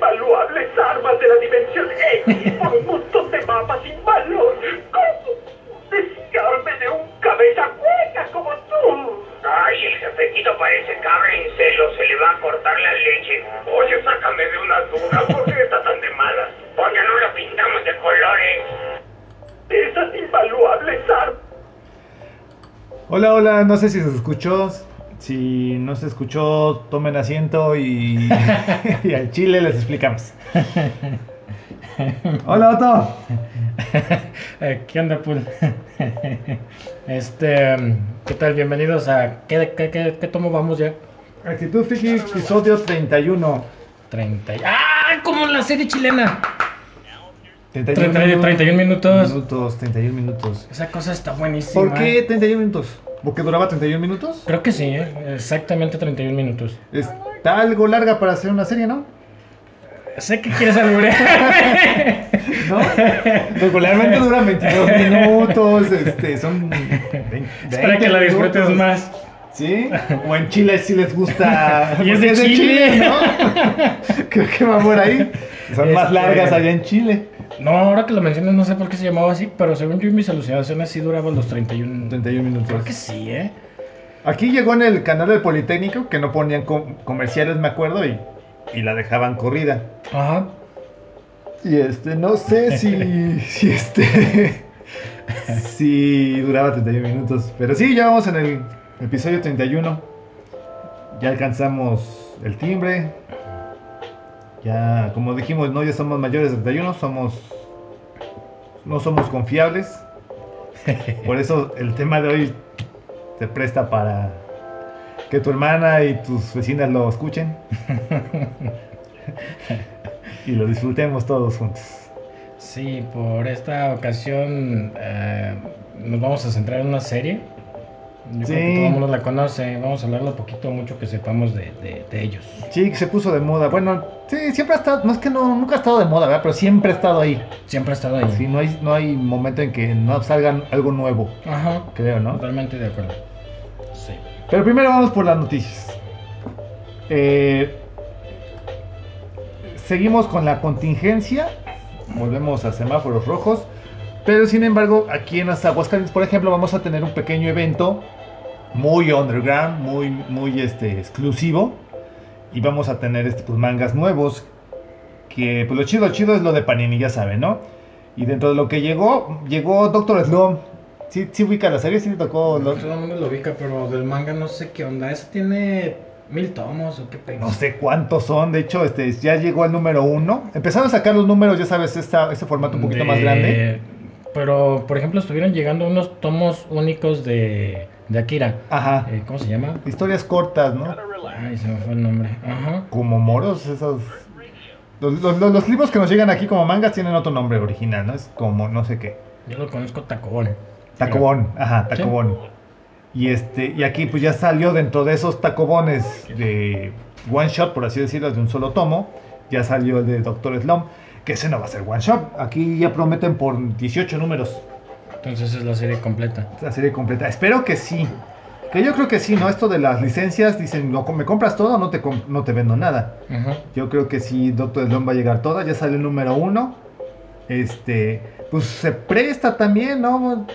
invaluables armas de la dimensión X por un montón de mapas sin valor. ¿Cómo desearme de un cabeza hueca como tú? Ay, el jefecito parece cabra en celo, se le va a cortar la leche. Oye, sácame de una duda, ¿por qué está tan de malas? Porque no lo pintamos de colores. Esas invaluables armas. Hola, hola, no sé si se escuchó. Si no se escuchó, tomen asiento y, y al chile les explicamos. Hola, Otto. ¿Qué onda, Pul? Este, ¿qué tal? Bienvenidos a... ¿Qué, qué, qué, qué tomo vamos ya? Actitud Friki, episodio 31. 30. y- ¡Ah! Como la serie chilena. 31 30, 31 minutos. Minutos, 31 minutos. Esa cosa está buenísima. ¿Por qué 31 minutos? ¿Porque duraba 31 minutos? Creo que sí, ¿eh? exactamente 31 minutos. Está algo larga para hacer una serie, ¿no? Sé que quieres alburear. ¿No? Regularmente duran 22 minutos, este, son 20, Espera que la disfrutes minutos. más. ¿Sí? O en Chile sí les gusta. Y es porque de Chile. ¿no? Creo que va por ahí. Son más Este- largas allá en Chile. No, ahora que lo mencionas, no sé por qué se llamaba así, pero según yo y mis alucinaciones sí duraban los 31. 31 minutos. Creo que sí, ¿eh? Aquí llegó en el canal del Politécnico que no ponían com- comerciales, me acuerdo, y, y la dejaban corrida. Ajá. Y este, no sé si, si este, si duraba 31 minutos. Pero sí, ya vamos en el episodio 31. Ya alcanzamos el timbre. Ya, como dijimos, no, ya somos mayores de 31, somos, no somos confiables. Por eso el tema de hoy se presta para que tu hermana y tus vecinas lo escuchen. y lo disfrutemos todos juntos. Sí, por esta ocasión eh, nos vamos a centrar en una serie. Yo creo que Sí. todo el mundo la conoce. Vamos a hablar lo poquito mucho que sepamos de, de- de ellos. Sí, que se puso de moda. Bueno, sí, siempre ha estado, no es que no, nunca ha estado de moda, ¿verdad? Pero siempre ha estado ahí. Siempre ha estado ahí. Sí, no hay, no hay momento en que no salga algo nuevo, Ajá. creo, ¿no? Totalmente de acuerdo. Sí. Pero primero vamos por las noticias. Eh, seguimos con la contingencia. Volvemos a semáforos rojos. Pero sin embargo, aquí en Aguascalientes, por ejemplo, vamos a tener un pequeño evento muy underground, muy, muy este, exclusivo. Y vamos a tener este, pues, mangas nuevos. Que pues lo chido, chido es lo de Panini, ya saben, ¿no? Y dentro de lo que llegó, llegó Doctor Slum. Sí, sí ubica la serie, sí le tocó. lo- Todo el mundo lo ubica, pero del manga no sé qué onda. ¿Eso tiene mil tomos o qué pedo? No sé cuántos son, de hecho, este ya llegó al número uno. Empezaron a sacar los números, ya sabes, esta, este formato un poquito más De- grande. Pero, por ejemplo, estuvieron llegando unos tomos únicos de, de Akira. Ajá. Eh, ¿Cómo se llama? Historias cortas, ¿no? Ay, se me fue el nombre. Ajá. Como moros, esos. Los, los- los- los libros que nos llegan aquí como mangas tienen otro nombre original, ¿no? Es como no sé qué. Yo lo conozco Tacobón. Tacobón, ajá, Sí. tacobón. Y este, y aquí pues ya salió dentro de esos tacobones de one shot, por así decirlo, de un solo tomo. Ya salió el de Doctor Slum, que ese no va a ser one shot. Aquí ya prometen por 18 números. Entonces es la serie completa. la serie completa. Espero que sí. Que yo creo que sí, ¿no? Esto de las licencias, dicen, no, me compras todo, no te, no te vendo nada. Ajá. Yo creo que sí, Doctor Slump va a llegar toda. Ya sale el número uno. Este, pues se presta también, ¿no?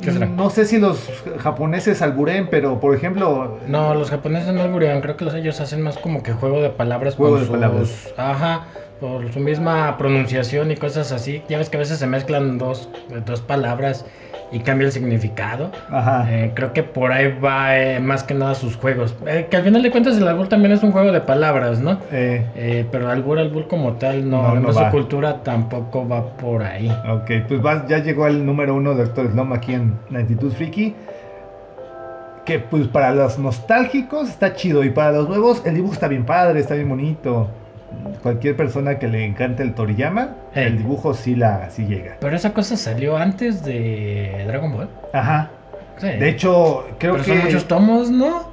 ¿Qué será? No sé si los japoneses alburen, pero por ejemplo, No, los japoneses no alburean, creo que los ellos hacen más como que juego de palabras Juego con de sus- palabras. Ajá, por su misma pronunciación y cosas así. Ya ves que a veces se mezclan dos, dos palabras y cambia el significado. ajá, Eh, creo que por ahí va eh, más que nada sus juegos. Eh, que al final de cuentas el albur también es un juego de palabras, ¿no? eh, pero albur, albur como tal, no, No, no además va. su cultura tampoco va por ahí. ok, pues va- ya llegó el número uno de Doctor Slump aquí en Actitud Freaky. Que pues para los nostálgicos está chido y para los nuevos el dibujo está bien padre, está bien bonito. Cualquier persona que le encante el Toriyama, Hey. el dibujo sí la sí llega. Pero esa cosa salió antes de Dragon Ball. Ajá. Sí. De hecho, creo pero que son muchos tomos, ¿no?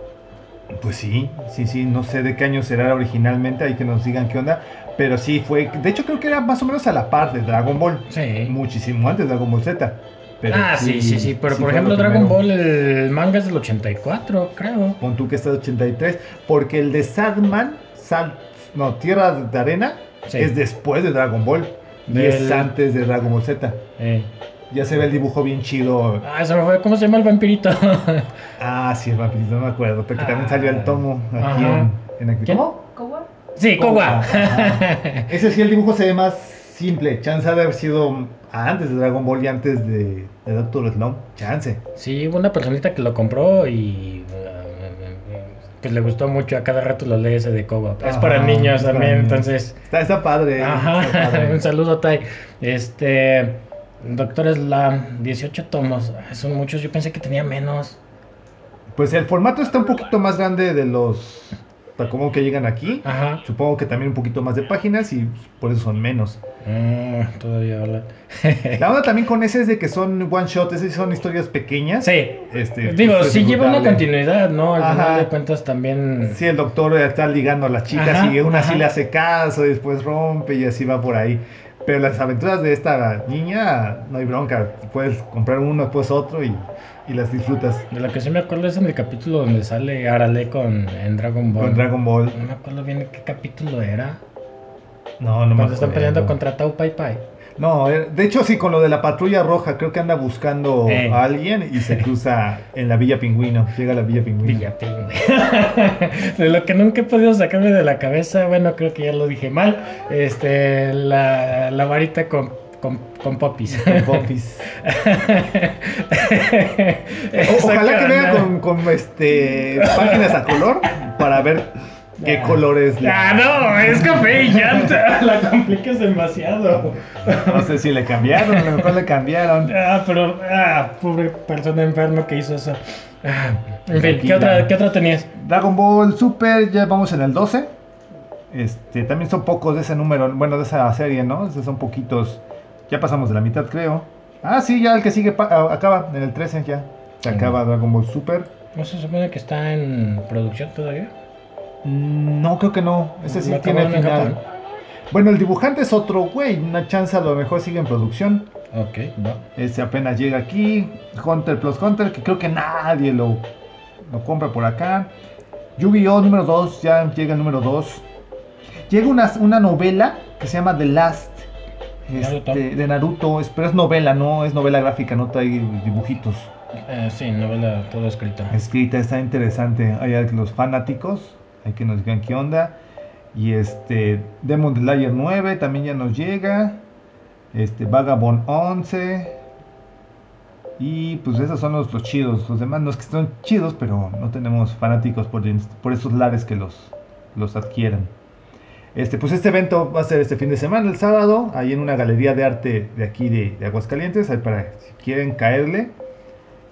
pues sí, sí, sí, no sé de qué año será originalmente, hay que nos digan qué onda, pero sí fue, de hecho creo que era más o menos a la par de Dragon Ball, Sí. muchísimo antes de Dragon Ball Z. Pero ah, sí, sí, sí. Pero sí por ejemplo, lo Dragon. Ball, el manga es del 84, creo. Pon tú que está de 83, porque el de Sadman, Sad, No, Tierra de Arena Sí. es después de Dragon Ball. Y es antes de Dragon Ball Z. Eh. Ya se ve el dibujo bien chido. Ah, se me fue. ¿Cómo se llama el vampirito? Ah, sí, el vampirito, no me acuerdo. Porque también Ah. salió el tomo aquí Ajá. en, en. ¿Cómo? ¿Cómo? sí, Kowa. Ajá. Ese sí, el dibujo se ve más simple. Chance ha de haber sido antes de Dragon Ball y antes de, de Doctor Slump. Chance. Sí, hubo una personita que lo compró y pues le gustó mucho. A cada rato lo lee ese de. Es Ajá, para niños es para también, niños. entonces. Está, está padre. está Ajá, padre. un saludo, Tai. Este. Doctor Slam, 18 tomos. Ah, Son muchos, yo pensé que tenía menos. Pues el formato está un poquito más grande de los como que llegan aquí. Ajá. Supongo que también un poquito más de páginas y por eso son menos. Mm, todavía habla. La onda también con ese es de que son one shot, esas son historias pequeñas. Sí. Este, Digo, pues, es sí lleva una continuidad, ¿no? Al Ajá. final de cuentas también. Sí, el doctor está ligando a las chicas Ajá, y una sí le hace caso y después rompe y así va por ahí. Pero las aventuras de esta niña, no hay bronca. Puedes comprar uno, después otro y, y las disfrutas De lo que sí me acuerdo es en el capítulo donde sale Arale con en Dragon Ball. con Dragon Ball. No me acuerdo bien qué capítulo era. No, no me Cuando están acuerdo. peleando contra Tau Pai Pai. No, eh, de hecho sí, con lo de la patrulla roja, creo que anda buscando Eh. a alguien y se cruza en la Villa Pingüino. Llega a la Villa Pingüino. Villapín, güey. De lo que nunca he podido sacarme de la cabeza, bueno, creo que ya lo dije mal. Este, la, la varita con, con, con popis. Con popis. O- ojalá que carnal. con, con, este, páginas a color para ver qué Ah. colores. le- Ah, no, es café y llanta. La complicas demasiado. No sé si le cambiaron, a lo mejor le cambiaron. Ah, pero, ah, pobre persona enferma que hizo eso. Ah, en fin, ¿qué otra, ¿qué otra tenías? Dragon Ball Super, ya vamos en el 12. Este, también son pocos de ese número, bueno, de esa serie, ¿no? Esos son poquitos. Ya pasamos de la mitad, creo. Ah, sí, ya el que sigue acaba, en el 13 ya. Se acaba Dragon Ball Super. ¿No se supone que está en producción todavía? Mm, No, creo que no. Ese sí tiene final. Bueno, el dibujante es otro güey. Una chance a lo mejor sigue en producción. Ok, va. Ese apenas llega aquí. Hunter plus Hunter, que creo que nadie lo, lo compra por acá. Yu-Gi-Oh! número 2, ya llega el número 2. Llega una, una novela que se llama The Last. Naruto. este, de Naruto, es- pero es novela, no es novela gráfica, no trae dibujitos. Eh, sí, novela todo escrito. Escrita, está interesante. Hay los fanáticos, que nos digan qué onda. Y este, Demon Slayer 9 también ya nos llega. Este, Vagabond 11. Y pues esos son los, los chidos. Los demás no es que son chidos, pero no tenemos fanáticos por, por esos lares que los, los adquieran. Este, pues este evento va a ser este fin de semana, el sábado, ahí en una galería de arte de aquí de, de Aguascalientes, ahí para si quieren caerle.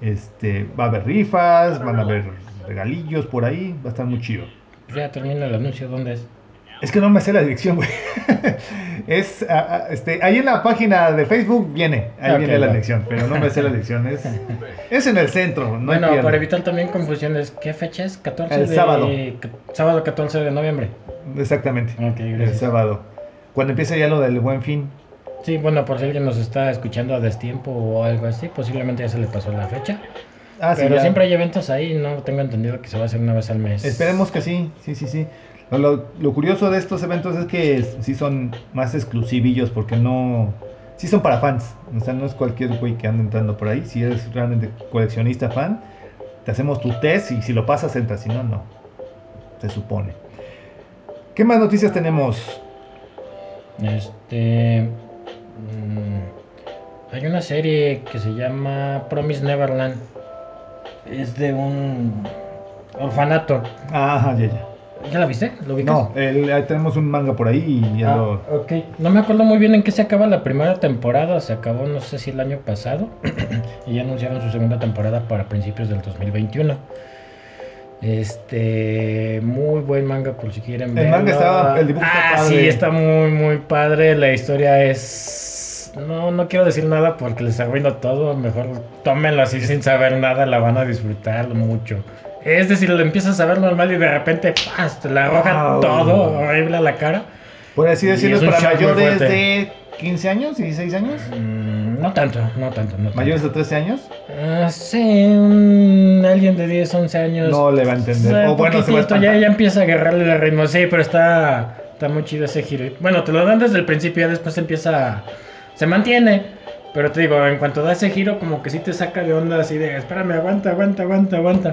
Este, va a haber rifas, van a haber regalillos por ahí, va a estar muy chido. Ya termina el anuncio, ¿dónde es? Es que no me sé la dirección, güey. es, ah, ah, este, ahí en la página de Facebook viene, ahí Ok, viene la dirección, pero no me sé la dirección. Es, es en el centro, no bueno, para evitar también confusiones, ¿qué fecha es? 14 El de... sábado. Sábado 14 de noviembre. Exactamente, Ok, el gracias. sábado. Cuando empiece ya lo del buen fin. Sí, bueno, por si alguien nos está escuchando a destiempo o algo así, posiblemente ya se le pasó la fecha. Ah, Pero siempre hay eventos ahí, no tengo entendido que se va a hacer una vez al mes. Esperemos que sí, sí, sí, sí. Lo, lo- lo curioso de estos eventos es que sí son más exclusivillos porque no... Sí son para fans. O sea, no es cualquier güey que anda entrando por ahí. Si eres realmente coleccionista fan, te hacemos tu test y si lo pasas entras. Si no, no. Se supone. ¿Qué más noticias tenemos? Este. mm, hay una serie que se llama Promise Neverland. Es de un orfanato. Ah, ya, ya. ¿Ya la viste? ¿Lo ubicas? No, el- ahí tenemos un manga por ahí y ya Ah, lo... ok. No me acuerdo muy bien en qué se acaba la primera temporada. Se acabó, no sé si el año pasado. y ya anunciaron su segunda temporada para principios del 2021. Este, muy buen manga por si quieren El verlo. manga estaba- el dibujo está ah, padre. sí, está muy, muy padre. La historia es. No, no quiero decir nada porque les arruino todo. Mejor tómenlo así sin saber nada. La van a disfrutar mucho. Es decir, lo empiezas a ver normal y de repente ¡paz! te la arroja Wow. todo horrible a la cara. Por así decirlo, para mayores de 15 años, 16 años. Mm, no tanto, no tanto, no tanto. Mayores de 13 años. Ah, sí, un- alguien de 10, 11 años. No le va a entender. O bueno, se va a ya, ya empieza a agarrarle el ritmo. Sí, pero está Está muy chido ese giro. Bueno, te lo dan desde el principio, ya después empieza. Se mantiene. Pero te digo, en cuanto da ese giro, como que sí te saca de onda así de, espérame, aguanta, aguanta, aguanta, aguanta.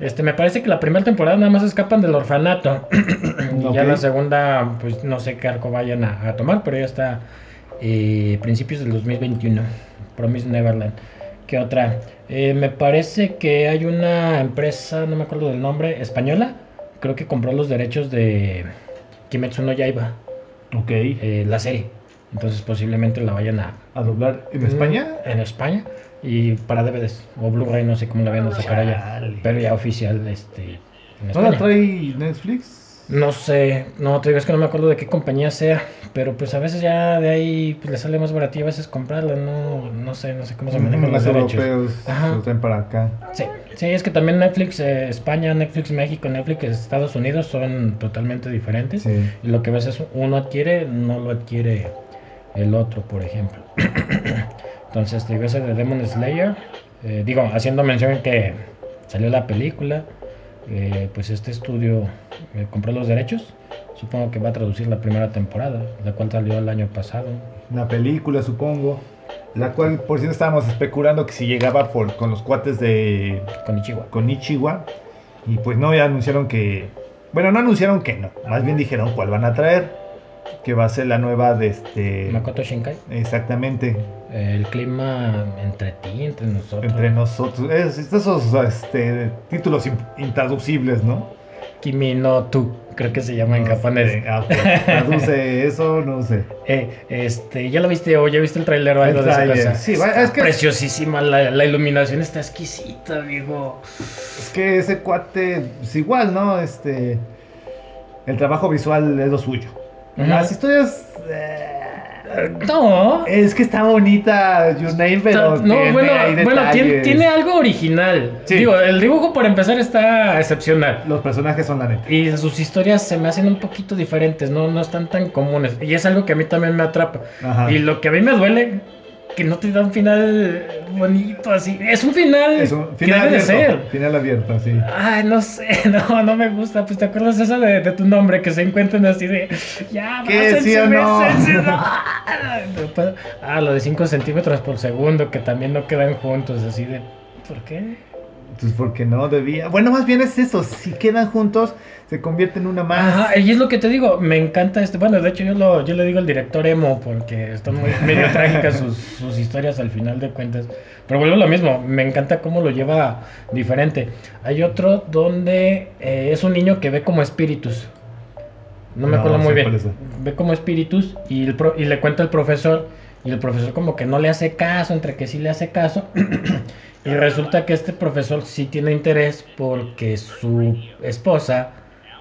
Este, me parece que la primera temporada nada más escapan del orfanato. y ya la segunda, pues no sé qué arco vayan a, a tomar, pero ya está eh, principios del 2021. Promise Neverland. ¿Qué otra? Eh, me parece que hay una empresa, no me acuerdo del nombre, española. Creo que compró los derechos de Kimetsu no Yaiba, Ok. eh, la serie. Entonces posiblemente la vayan a... ¿A doblar en España? En España. Y para DVDs o Blu-ray, no sé cómo la vayan a sacar allá. Pero ya oficial este, en ¿No España. la trae Netflix? No sé, no te digo, es que no me acuerdo de qué compañía sea, pero pues a veces ya de ahí pues, le sale más barato y a veces comprarla, no, no sé, no sé cómo se manejan los europeos Ajá. traen para acá. Sí, sí, es que también Netflix eh, España, Netflix México, Netflix Estados Unidos son totalmente diferentes. Sí. Y lo que ves es uno adquiere, no lo adquiere el otro, por ejemplo. Entonces, digo, ese de Demon Slayer, eh, digo, haciendo mención que salió la película, eh, pues este estudio eh, compró los derechos. Supongo que va a traducir la primera temporada, la cual salió el año pasado. Una película, supongo. La cual, por si no estábamos especulando que si llegaba por, con los cuates de Con Ichiwa. Konichiwa. Y pues no, ya anunciaron que. Bueno, no anunciaron que no. Más bien dijeron cuál van a traer. Que va a ser la nueva de este. Makoto Shinkai. Exactamente. El clima entre ti, entre nosotros. Entre nosotros. Es, es esos este, títulos in- intraducibles, ¿no? Kimi no Tu, creo que se llama en japonés. sé, ah, ok. Traduce eso, no sé. Eh, este, ¿ya lo viste o ya viste el trailer o El algo de esa tráiler, cosa? sí, Está es que- preciosísima, la, la iluminación está exquisita, digo. Es que ese cuate, pues igual, ¿no? Este. El trabajo visual es lo suyo. Las historias. eh, No. es que está bonita Your Name, pero. no, tiene bueno, bueno tiene, algo original. Sí. Digo, el dibujo por empezar está excepcional. Los personajes son la neta. Y sus historias se me hacen un poquito diferentes, no, no están tan comunes. Y es algo que a mí también me atrapa. Ajá. Y lo que a mí me duele, que no te da un final bonito así. Es un final, Es un que final debe de ser. Final abierto, sí. Ay, no sé, no, no me gusta. Pues te acuerdas esa de, de tu nombre que se encuentran así de. Ya, ¿Qué, sí o no. Ah, lo de 5 centímetros por segundo, que también no quedan juntos, así de. ¿Por qué? Pues porque no debía. Bueno, más bien es eso. Si quedan juntos, se convierte en una más. Ajá, y es lo que te digo, me encanta este. Bueno, de hecho, yo, lo, yo le digo al director emo porque están muy medio trágicas sus, sus historias al final de cuentas. Pero vuelvo a lo mismo, me encanta cómo lo lleva diferente. Hay otro donde eh, es un niño que ve como espíritus. No me No acuerdo muy bien. Ve como espíritus y, el pro- y le cuenta al profesor. Y el profesor como que no le hace caso, entre que sí le hace caso. y resulta que este profesor sí tiene interés porque su esposa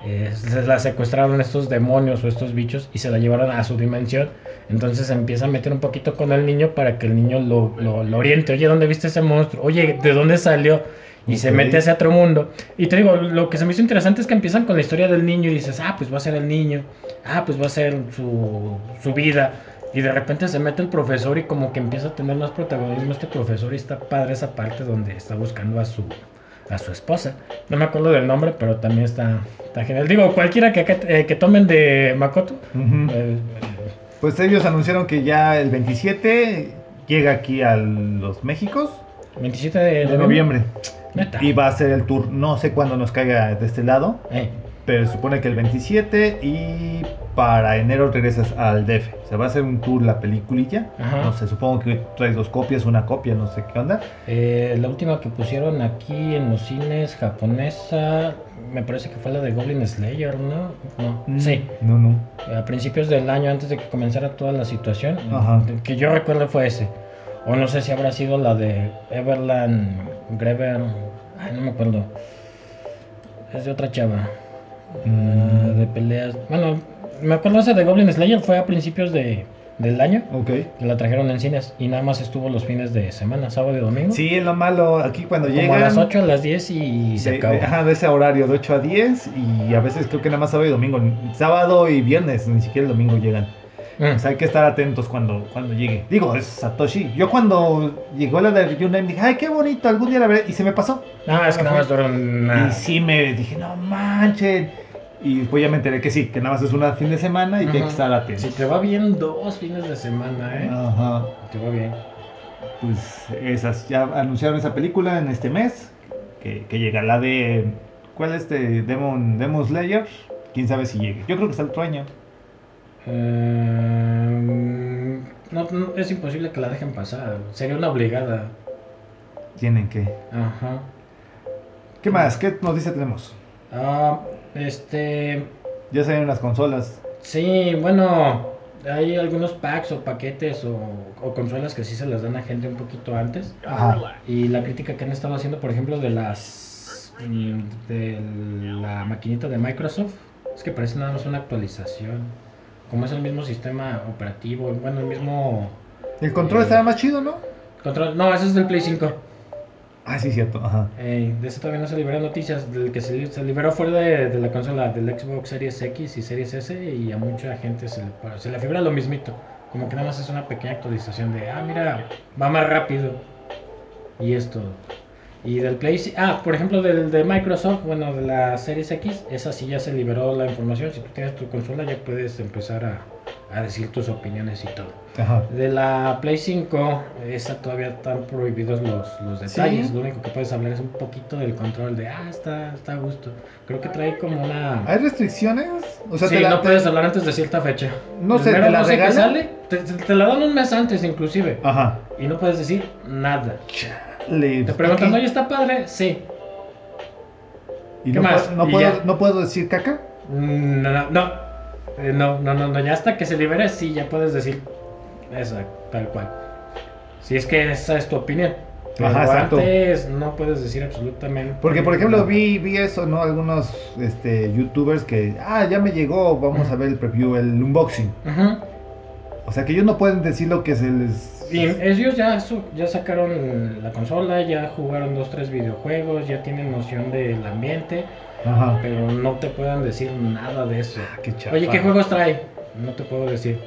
eh, se la secuestraron estos demonios o estos bichos y se la llevaron a su dimensión. Entonces empieza a meter un poquito con el niño para que el niño lo, lo- lo oriente. Oye, ¿dónde viste ese monstruo? Oye, ¿de dónde salió? Y se mete hacia otro mundo. Y te digo, lo que se me hizo interesante es que empiezan con la historia del niño y dices, ah, pues va a ser el niño. Ah, pues va a ser su, su vida. Y de repente se mete el profesor y como que empieza a tener más protagonismo este profesor y está padre esa parte donde está buscando a su, a su esposa. No me acuerdo del nombre, pero también está, está genial. Digo, cualquiera que, acá- eh, que tomen de Makoto. Ujú. eh, Pues ellos anunciaron que ya el 27 llega aquí a los Méxicos 27 de, de noviembre. Neta. Y va a ser el tour. No sé cuándo nos caiga de este lado. Eh, Pero se supone que el 27 y para enero regresas al DF. O sea, va a ser un tour la peliculilla. Ajá. No sé, supongo que traes dos copias, una copia, no sé qué onda. eh, la última que pusieron aquí en los cines japonesa, me parece que fue la de Goblin Slayer, ¿no? No, Mm, sí. No, no. a principios del año, antes de que comenzara toda la situación, Ajá. que yo recuerdo fue ese. O no sé si habrá sido la de Everland Greber. Ay, no me acuerdo. Es de otra chava. Mm. De peleas. Bueno, me acuerdo esa de Goblin Slayer fue a principios de, del año. Ok. Que la trajeron en cines y nada más estuvo los fines de semana, sábado y domingo. Sí, es lo malo. Aquí cuando Como llegan. a las 8, a las 10 y se de, acabó. de- ajá, de ese horario, de 8 a 10. Y a veces creo que nada más sábado y domingo. Sábado y viernes, ni siquiera el domingo llegan. Mm. O sea, hay que estar atentos cuando, cuando llegue. Digo, es Satoshi. Yo cuando llegó la de Name dije, ay, qué bonito, algún día la veré. Y se me pasó. Ah, es que nada más duró. Y sí me dije, no manchen. Y después ya me enteré que sí, que nada más es una fin de semana y que hay que Ajá. estar atentos. Si te va bien dos fines de semana, ¿eh? Ajá. Te va bien. Pues esas, ya anunciaron esa película en este mes, que, que llega la de, ¿cuál es de Demon, Demon Slayer? Quién sabe si llegue. Yo creo que está el otro año. Eh, no, no, es imposible que la dejen pasar. Sería una obligada. Tienen que. Ajá. ¿Qué más? ¿Qué noticias tenemos? Ah, este. Ya salieron las consolas. Sí, bueno, hay algunos packs o paquetes o, o consolas que sí se las dan a gente un poquito antes. Ajá. Y la crítica que han estado haciendo, por ejemplo, de las. mm, de la maquinita de Microsoft, es que parece nada más una actualización. Como es el mismo sistema operativo, bueno, el mismo El control estaba más chido, ¿no? control. No, ese es del Play 5. Ah, sí, cierto. Ajá. De ese todavía no se liberan noticias. Del que se, se liberó fue de, de la consola del Xbox Series X y Series S. Y a mucha gente se le, se le figura lo mismito. Como que nada más es una pequeña actualización de, ah, mira, va más rápido. Y es todo. Y del Play. Ah, por ejemplo, del de Microsoft, bueno, de la Series X, esa sí ya se liberó la información. Si tú tienes tu consola, ya puedes empezar a, a decir tus opiniones y todo. Ajá. De la Play 5, esa todavía están prohibidos los, los detalles. Sí. Lo único que puedes hablar es un poquito del control de, ah, está, está a gusto. Creo que trae como una... ¿Hay restricciones? O sea, sí, la- no te- puedes hablar antes de cierta fecha. No sé, ¿te la 12 que regalan? sale, te, la dan un mes antes inclusive. Ajá. Y no puedes decir nada. Te preguntan, oye, ¿está padre? Sí. ¿Y ¿qué no, más? puedo, no, Y puedo, no puedo decir caca? Mm, No, no, no. Eh, no, no, no, no, ya hasta que se libere, sí, ya puedes decir esa, tal cual. Si es que esa es tu opinión. Pero Ajá, exacto. antes no puedes decir absolutamente. Porque, por ejemplo, nada. vi, vi eso, ¿no? Algunos este, youtubers que, ah, ya me llegó, vamos a ver el preview, el unboxing. Ujú. O sea, que ellos no pueden decir lo que se les... Y ellos ya, su- ya sacaron la consola, ya jugaron dos, tres videojuegos, ya tienen noción del ambiente, Ajá. pero no te pueden decir nada de eso. Ah, qué. Oye, ¿qué juegos trae? No te puedo decir.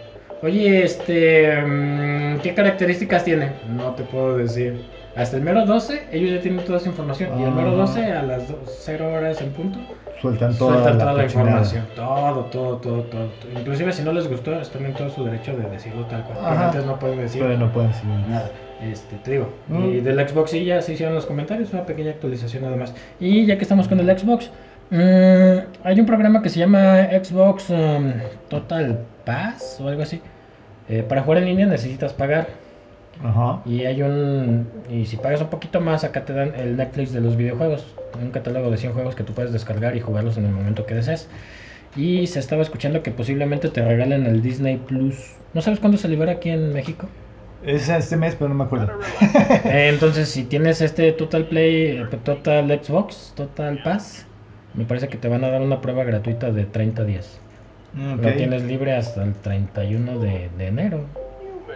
Oye, este, mm, ¿qué características tiene? No te puedo decir. Hasta el mero 12, ellos ya tienen toda esa información. Y el mero Ajá. 12, a las 0 horas en punto, Sueltan toda sueltan la, toda la cochinada. información. Todo, todo, todo, todo. Inclusive si no les gustó, están en todo su derecho de decirlo tal cual. Pero antes no pueden decir Pero no pueden decir nada. Este, te digo. Mm. Y del Xbox sí ya se hicieron los comentarios, una pequeña actualización nada más. Y ya que estamos con el Xbox, mm, hay un programa que se llama Xbox um, Total Pass o algo así. Eh, para jugar en línea necesitas pagar. Ajá. Y hay un. Y si pagas un poquito más, acá te dan el Netflix de los videojuegos. Un catálogo de 100 juegos que tú puedes descargar y jugarlos en el momento que desees. Y se estaba escuchando que posiblemente te regalen el Disney Plus. ¿No sabes cuándo se libera aquí en México? Es este mes, pero no me acuerdo. Eh, entonces, si tienes este Total Play, eh, Total Xbox, Total Pass, me parece que te van a dar una prueba gratuita de 30 días. Mm, Lo ok. tienes libre hasta el 31 de, de enero.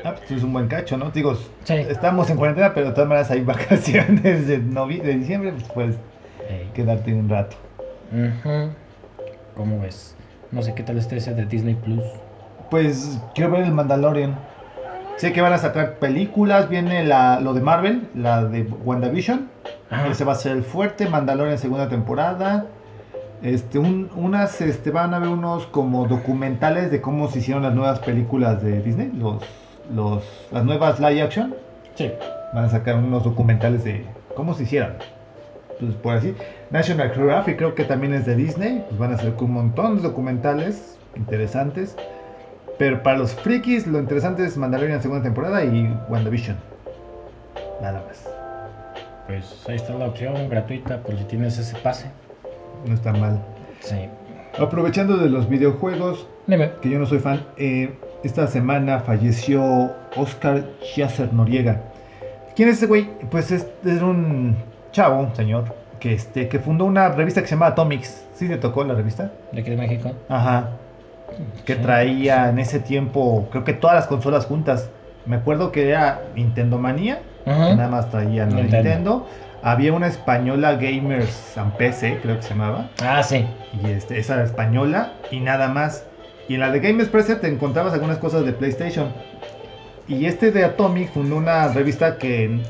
Ah, pues es un buen cacho, ¿no? Digo, Sí. estamos en cuarentena, pero de todas maneras hay vacaciones de, de diciembre, pues puedes quedarte un rato. Ujú. ¿Cómo ves? No sé qué tal esté ese de Disney Plus. Pues quiero ver el Mandalorian. Sé que van a sacar películas, viene la, lo de Marvel, la de WandaVision. Ajá. Ese va a ser el fuerte, Mandalorian segunda temporada. Este, un- unas, este, van a haber unos como documentales de cómo se hicieron las nuevas películas de Disney, los, los, las nuevas live action. Sí. Van a sacar unos documentales de cómo se hicieron. Pues por así. National Geographic creo que también es de Disney. Pues van a hacer un montón de documentales interesantes. Pero para los frikis lo interesante es Mandalorian segunda temporada y WandaVision. Nada más. Pues ahí está la opción gratuita por si tienes ese pase. No está mal. Sí. Aprovechando de los videojuegos, Dime. que yo no soy fan, eh, esta semana falleció Oscar Yasser Noriega. ¿Quién es ese güey? Pues es, es un chavo, un señor, que, este, que fundó una revista que se llama Atomics. ¿Sí te tocó la revista? ¿De aquí de México? Ajá. Que Sí, traía en ese tiempo, creo que todas las consolas juntas. Me acuerdo que era Nintendo Manía, que nada más traía Nintendo. Nintendo. Había una española Gamers and PC, creo que se llamaba. Ah, sí. Y este, esa era española y nada más. Y en la de Game Express te encontrabas algunas cosas de PlayStation. Y este de Atomic fundó una revista que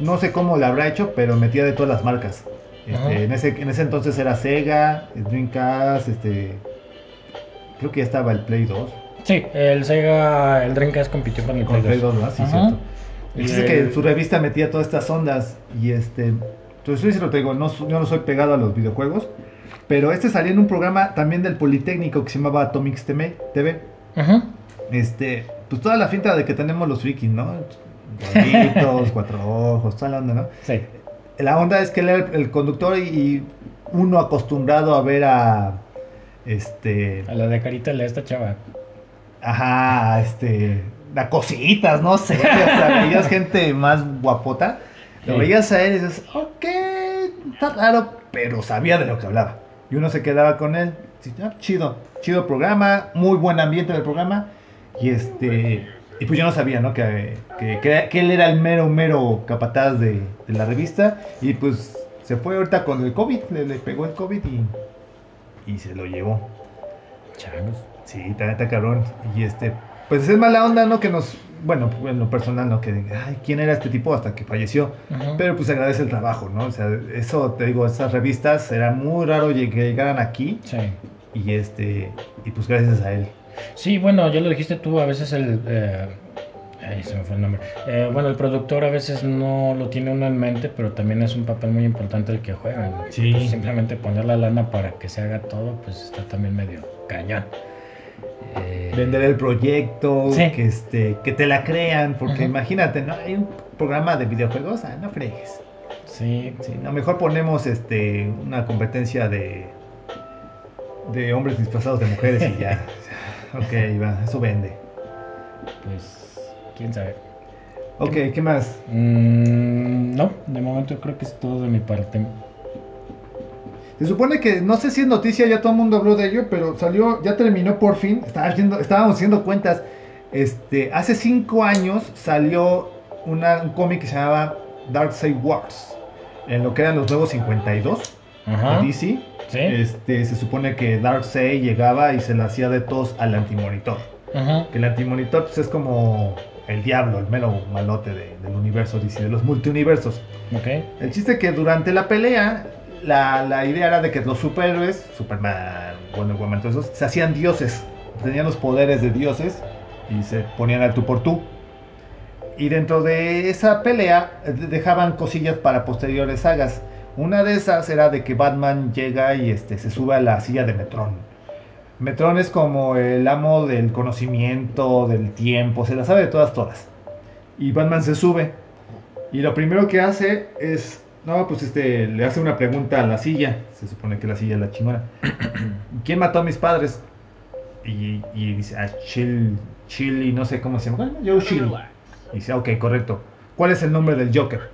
no sé cómo la habrá hecho, pero metía de todas las marcas. Este, en, ese, en ese entonces era Sega, Dreamcast, este, creo que ya estaba el Play 2. Sí, el Sega, el Dreamcast compitió con el Con Play Play 2, 2. ¿verdad? Sí, cierto. El chiste que su revista metía todas estas ondas y este... Entonces yo te digo, no, yo no soy pegado a los videojuegos, pero este salía en un programa también del Politécnico que se llamaba Atomics TV. Ajá. Este, pues toda la finta de que tenemos los frikis, ¿no? Gorditos, cuatro ojos, toda la onda, ¿no? Sí. La onda es que él era el, conductor y, y uno acostumbrado a ver a... Este... A la de carita le esta chava. Ajá, este. A cositas, no sé. O sea, veías gente más guapota. Lo veías a él y dices, ok, está raro, pero sabía de lo que hablaba. Y uno se quedaba con él. Sí, ah, chido, chido programa, muy buen ambiente del programa. Y este. Y pues yo no sabía, ¿no? Que, que, que- que él era el mero, mero capataz de, de la revista. Y pues se fue ahorita con el COVID, le, le pegó el COVID y, y se lo llevó. Changos. Sí, está, está cabrón. Y este, pues es mala onda, ¿no? Que nos, bueno, en lo personal, ¿no? Que, ay, ¿quién era este tipo hasta que falleció? Pero pues agradece el trabajo, ¿no? O sea, eso, te digo, esas revistas, era muy raro que llegaran aquí Sí. y este, y pues gracias a él. Sí, bueno, ya lo dijiste tú, a veces el... eh, ay, se me fue el nombre. Eh, bueno, el productor a veces no lo tiene uno en mente, pero también es un papel muy importante el que juegan. Sí. Pues simplemente poner la lana para que se haga todo, pues está también medio cañón. Eh, Vender el proyecto, Sí. que este, que te la crean, porque Ajá. imagínate, ¿no? Hay un programa de videojuegos, ah, no fregues. sí, Sí, no, mejor ponemos este una competencia de de hombres disfrazados de mujeres y ya. ok, va, eso vende. pues quién sabe. Ok, ¿qué más? Mm, no, de momento creo que es todo de mi parte. Se supone que, no sé si es noticia, ya todo el mundo habló de ello, pero salió, ya terminó por fin. Estaba haciendo- estábamos haciendo cuentas. Este, hace cinco años salió una- un cómic que se llamaba Darkseid Wars. En lo que eran los nuevos 52 Ajá. de DC. Sí. Este, se supone que Darkseid llegaba y se la hacía de tos al antimonitor. Ajá. Que el antimonitor pues, es como el diablo, el mero malote de- del universo DC, de los multiuniversos. El chiste que durante la pelea, la, la idea era de que los superhéroes, Superman, Wonder Woman, todos esos, se hacían dioses. Tenían los poderes de dioses y se ponían al tú por tú. Y dentro de esa pelea eh, dejaban cosillas para posteriores sagas. Una de esas era de que Batman llega y este, se sube a la silla de Metrón. Metrón es como el amo del conocimiento, del tiempo, se la sabe de todas, todas. Y Batman se sube. Y lo primero que hace es, no, pues este, le hace una pregunta a la silla. Se supone que la silla es la chingona. ¿Quién mató a mis padres? Y, y dice, ah, Chill, Chili, no sé cómo se llama. Bueno, Joe Chili. Y dice, ok, correcto. ¿Cuál es el nombre del Joker?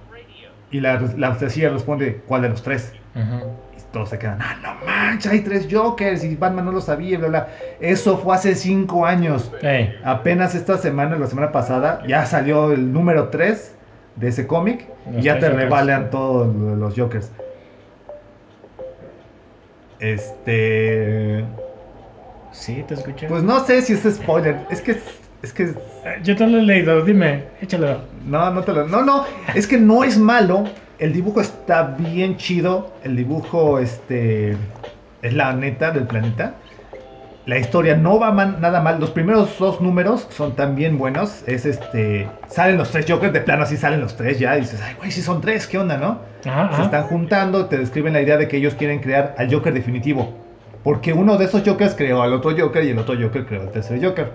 Y la, la silla responde, ¿cuál de los tres? Y todos se quedan, ah, no manches, hay tres Jokers y Batman no lo sabía, bla, bla. Eso fue hace cinco años. Ey. Apenas esta semana, la semana pasada, ya salió el número 3 de ese cómic y ya te Jokers. todos los Jokers. Este. Sí, te escuché. Pues no sé si es spoiler. Es que. Es que. Eh, Yo te lo he leído, dime, échalo. No, no te lo. No, no. Es que no es malo. El dibujo está bien chido. El dibujo, este. Es la neta del planeta. La historia no va man- nada mal. Los primeros dos números son también buenos. Es este. Salen los tres Jokers, de plano así salen los tres ya. Y dices, ay, güey, si son tres, ¿qué onda, no? Ajá, Se ajá. están juntando, te describen la idea de que ellos quieren crear al Joker definitivo. Porque uno de esos Jokers creó al otro Joker y el otro Joker creó al tercer Joker.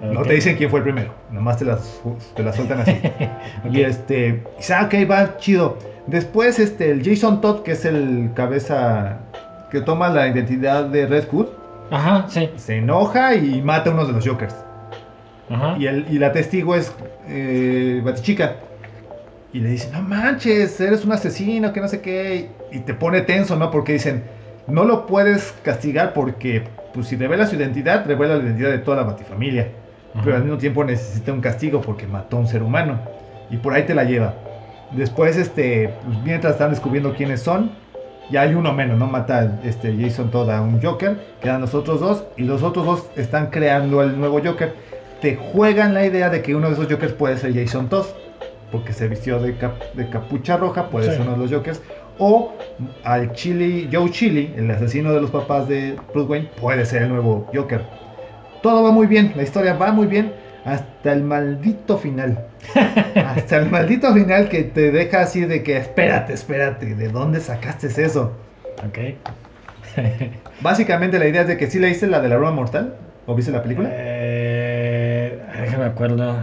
No te dicen quién fue el primero, nomás te las, te las sueltan así. Y este, dice, ah, ok, va chido. Después, este, el Jason Todd, que es el cabeza que toma la identidad de Red Hood, Ajá, sí. se enoja y mata a uno de los Jokers. Ajá. Y, el, y la testigo es eh, Batichica. Y le dice, no manches, eres un asesino, que no sé qué. Y te pone tenso, ¿no? Porque dicen, no lo puedes castigar porque, pues si revela su identidad, revela la identidad de toda la Batifamilia. Ajá. Pero al mismo tiempo necesita un castigo porque mató a un ser humano. Y por ahí te la lleva. Después, este, pues, mientras están descubriendo quiénes son, ya hay uno menos, ¿no? Mata este Jason Todd a un Joker, quedan los otros dos, y los otros dos están creando el nuevo Joker. Te juegan la idea de que uno de esos Jokers puede ser Jason Todd, porque se vistió de, cap- de capucha roja, puede Sí. ser uno de los Jokers, O al Chili, Joe Chili, el asesino de los papás de Bruce Wayne, puede ser el nuevo Joker. Todo va muy bien, la historia va muy bien hasta el maldito final. Hasta el maldito final que te deja así de que espérate, espérate, ¿de dónde sacaste eso? Ok. Básicamente la idea es de que sí leíste la de la broma mortal o viste la película. Eh, déjame acuerdo.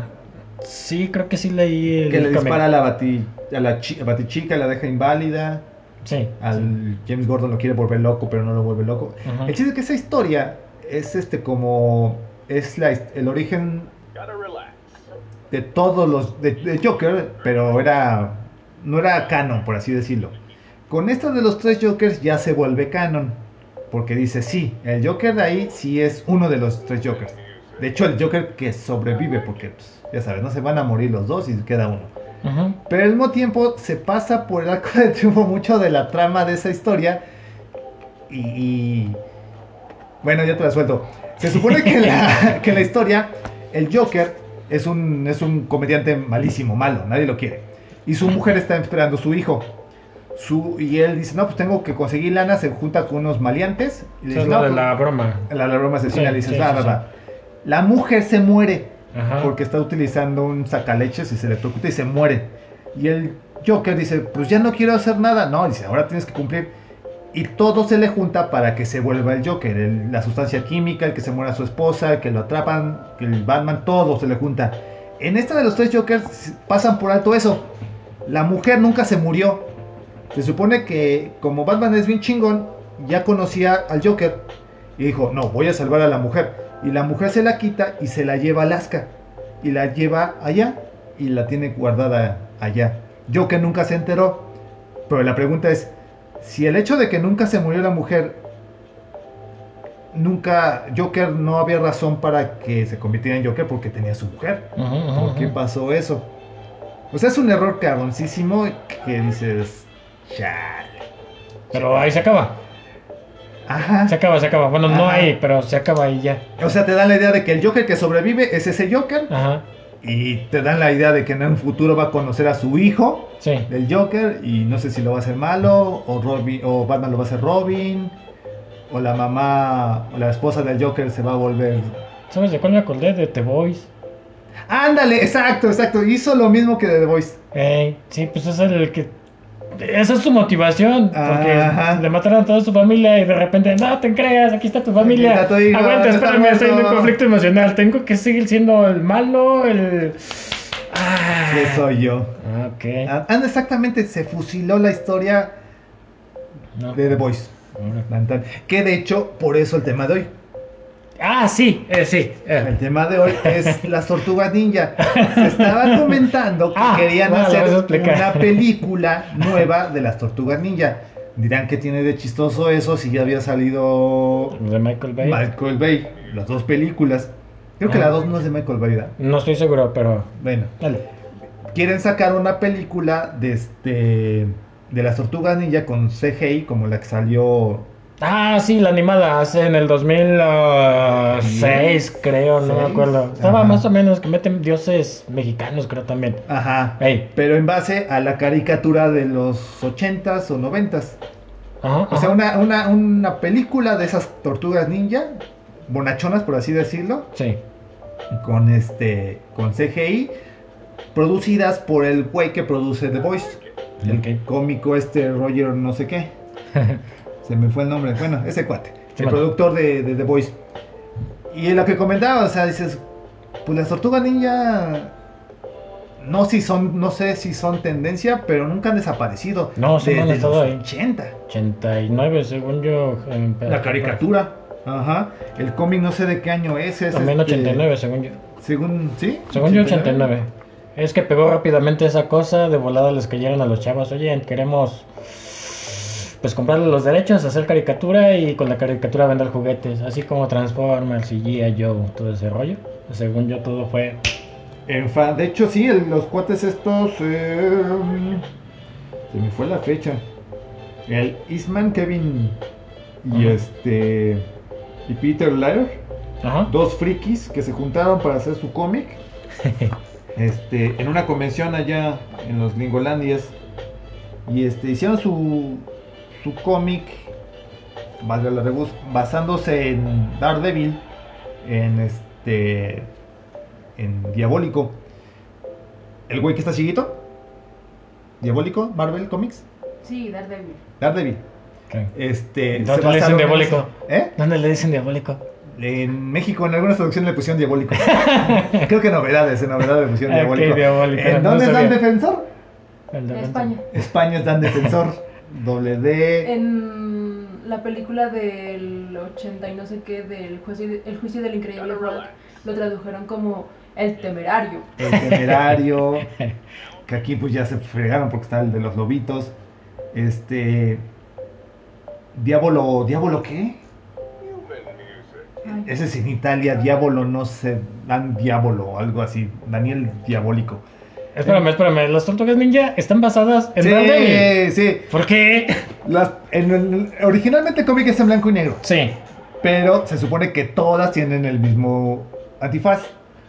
Sí, creo que sí leí el que le dispara a la, bati, a la chi- a batichica, la deja inválida. Sí. Al James Gordon lo quiere volver loco, pero no lo vuelve loco. El chiste es que esa historia es este como es la, el origen de todos los de, de Joker, pero era no era canon por así decirlo. Con esta de los tres Jokers ya se vuelve canon, porque dice sí, el Joker de ahí sí es uno de los tres Jokers. De hecho el Joker que sobrevive, porque pues, ya sabes, no se van a morir los dos y queda uno. Pero al mismo tiempo se pasa por el arco de triunfo mucho de la trama de esa historia. Y. y- bueno, ya te la suelto. Se supone que la, que la historia, el Joker es un, es un comediante malísimo, malo, nadie lo quiere. Y su mujer está esperando a su hijo. Su, y él dice: No, pues tengo que conseguir lana. Se junta con unos maleantes. Y le dice, "No, de pues, la broma. la, la broma asesina. Sí, le dices: sí, "Va, sí, va, sí. va". La mujer se muere Ajá. porque está utilizando un sacaleches y se electrocuta y se muere. Y el Joker dice, pues ya no quiero hacer nada. No, dice, ahora tienes que cumplir. Y todo se le junta para que se vuelva el Joker. La sustancia química, el que se muera su esposa, el que lo atrapan, el Batman, todo se le junta. En esta de los tres Jokers pasan por alto eso. La mujer nunca se murió. Se supone que como Batman es bien chingón, ya conocía al Joker. Y dijo, no, voy a salvar a la mujer. Y la mujer se la quita y se la lleva a Alaska. Y la lleva allá y la tiene guardada allá. Joker nunca se enteró. Pero la pregunta es, si el hecho de que nunca se murió la mujer, nunca, Joker no había razón para que se convirtiera en Joker porque tenía su mujer. Ujú, ¿Por qué pasó eso? O sea, es un error cabroncísimo que dices, chale. Pero ahí se acaba. Ajá. Se acaba, se acaba. Bueno, no ahí, pero se acaba ahí ya. O sea, te dan la idea de que el Joker que sobrevive es ese Joker. Ajá. Y te dan la idea de que en un futuro va a conocer a su hijo Sí. del Joker. Y no sé si lo va a hacer malo. O, Robin, o Batman lo va a hacer Robin. O la mamá o la esposa del Joker se va a volver. ¿Sabes de cuál me acordé? De The Voice. Ándale, exacto, exacto. Hizo lo mismo que de The Voice. Sí, pues es el que. Esa es su motivación. Porque Ajá. le mataron a toda su familia y de repente, no te creas, aquí está tu familia. Aquí está tu hijo, Aguanta, espérame, estoy en un muerto". conflicto emocional. Tengo que seguir siendo el malo, el. Ah. Que soy yo. Ah, Ok. Ah, exactamente, se fusiló la historia No. de The Voice. Que de hecho, por eso el tema de hoy. Ah, sí, eh, sí. eh. El tema de hoy es las tortugas ninja. Se estaba comentando que Ah, querían bueno, hacer una película nueva de las tortugas ninja. Dirán que tiene de chistoso eso si ya había salido De Michael Bay. Michael Bay, las dos películas. Creo que Ah. la dos no es de Michael Bay, ¿verdad? No estoy seguro, pero. Bueno, Dale. quieren sacar una película de este de las tortugas ninja con CGI como la que salió Ah, sí, la animada, hace en el 2006, creo, no me acuerdo. Estaba Ajá. más o menos que meten dioses mexicanos, creo también. Ajá. Ey, Pero en base a la caricatura de los 80s o 90s. ajá, O sea, una, una, una película de esas tortugas ninja, bonachonas por así decirlo, Sí. con este con CGI, producidas por el güey que produce The Voice. El Ok. cómico este Roger no sé qué. Se me fue el nombre. Bueno, ese cuate. Sí, el bueno. productor de, de The Voice. Y lo que comentaba, o sea, dices, pues las tortugas ninja no si son, no sé si son tendencia, pero nunca han desaparecido. No, han desde los ahí. 80. 89, según yo. en- La caricatura. Ajá. El cómic no sé de qué año es. es También este, 89, según yo. Según, ¿sí? Según yo, 89. Es que pegó rápidamente esa cosa, de volada les cayeron a los chavos. Oye, queremos pues comprarle los derechos, hacer caricatura y con la caricatura vender juguetes, así como Transformers y G.I. Joe, todo ese rollo. Según yo, todo fue. En fa- de hecho, sí, el- los cuates estos. eh, se me fue la fecha. El Eastman, Kevin y Ajá. este. Y Peter Laird, Ajá. dos frikis que se juntaron para hacer su cómic. este, en una convención allá en los Gringolandias. Y este, hicieron su, su cómic, valga la rebus, basándose en Daredevil, en este, en Diabólico. El güey que está chiquito, Diabólico, Marvel Comics, Sí, Daredevil. Daredevil. Este, ¿Dónde se le dicen diabólico? ¿Eh? ¿Dónde le dicen diabólico? En México, en algunas traducciones le pusieron diabólico. Creo que novedades, en novedades le pusieron diabólico. ¿En no dónde es Dan sabía. Defensor? En España. España es Dan Defensor. Doble D. En la película del 80 y no sé qué, del juicio, el juicio del increíble Hulk, lo tradujeron como el temerario. El temerario. Que aquí pues ya se fregaron porque está el de los lobitos. Este. Diablo. ¿Diablo qué? Ay, Ese es en Italia. Diablo, no sé. Dan Diablo o algo así. Daniel Diabólico. Espérame, espérame. Las tortugas ninja están basadas en Daredevil. Sí, sí. ¿Por qué? Las, en el- originalmente el cómic es en blanco y negro. Sí, Pero se supone que todas tienen el mismo antifaz.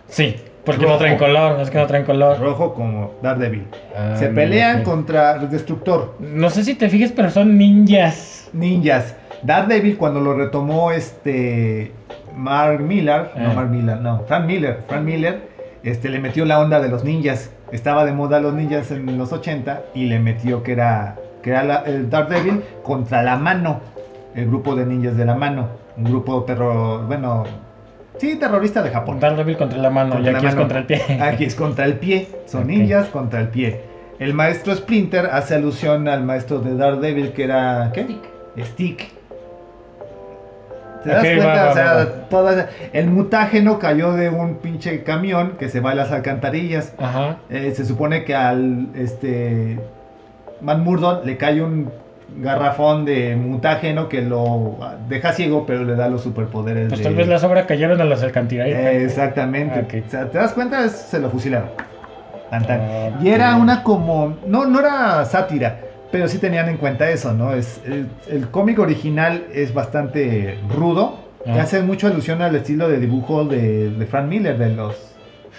sí. Porque Rojo. no traen color. Es que no traen color. Rojo como Daredevil. Ah, se pelean ok. contra el Destructor. No sé si te fijes, pero son ninjas. Ninjas. Daredevil cuando lo retomó este Mark Miller, no Ah. Mark Miller, no, Frank Miller, Frank Miller, este le metió la onda de los ninjas. Estaba de moda los ninjas en los 80 y le metió que era que era la- el Daredevil contra la mano, el grupo de ninjas de la mano, un grupo terror, bueno, sí, terrorista de Japón. Daredevil contra la mano. Contra y la aquí es mano. contra el pie. Aquí es contra el pie. Son ninjas contra el pie. El maestro Splinter hace alusión al maestro de Daredevil que era. ¿Qué? Stick. Stick. ¿Te das cuenta? va, o sea, va, va. toda- el mutágeno cayó de un pinche camión que se va a las alcantarillas. Ajá. Eh, se supone que al este Murdock le cae un garrafón de mutágeno que lo deja ciego, pero le da los superpoderes. Pues de- tal vez la sobra cayeron a las alcantarillas. eh, exactamente. Ah. O sea, ¿te das cuenta? Se lo fusilaron. Tan, tan. Ok. Y era una como. No, no era sátira, pero sí tenían en cuenta eso, ¿no? Es, el el cómic original es bastante rudo. Y Ah. hace mucho alusión al estilo de dibujo de, de Frank Miller, de los,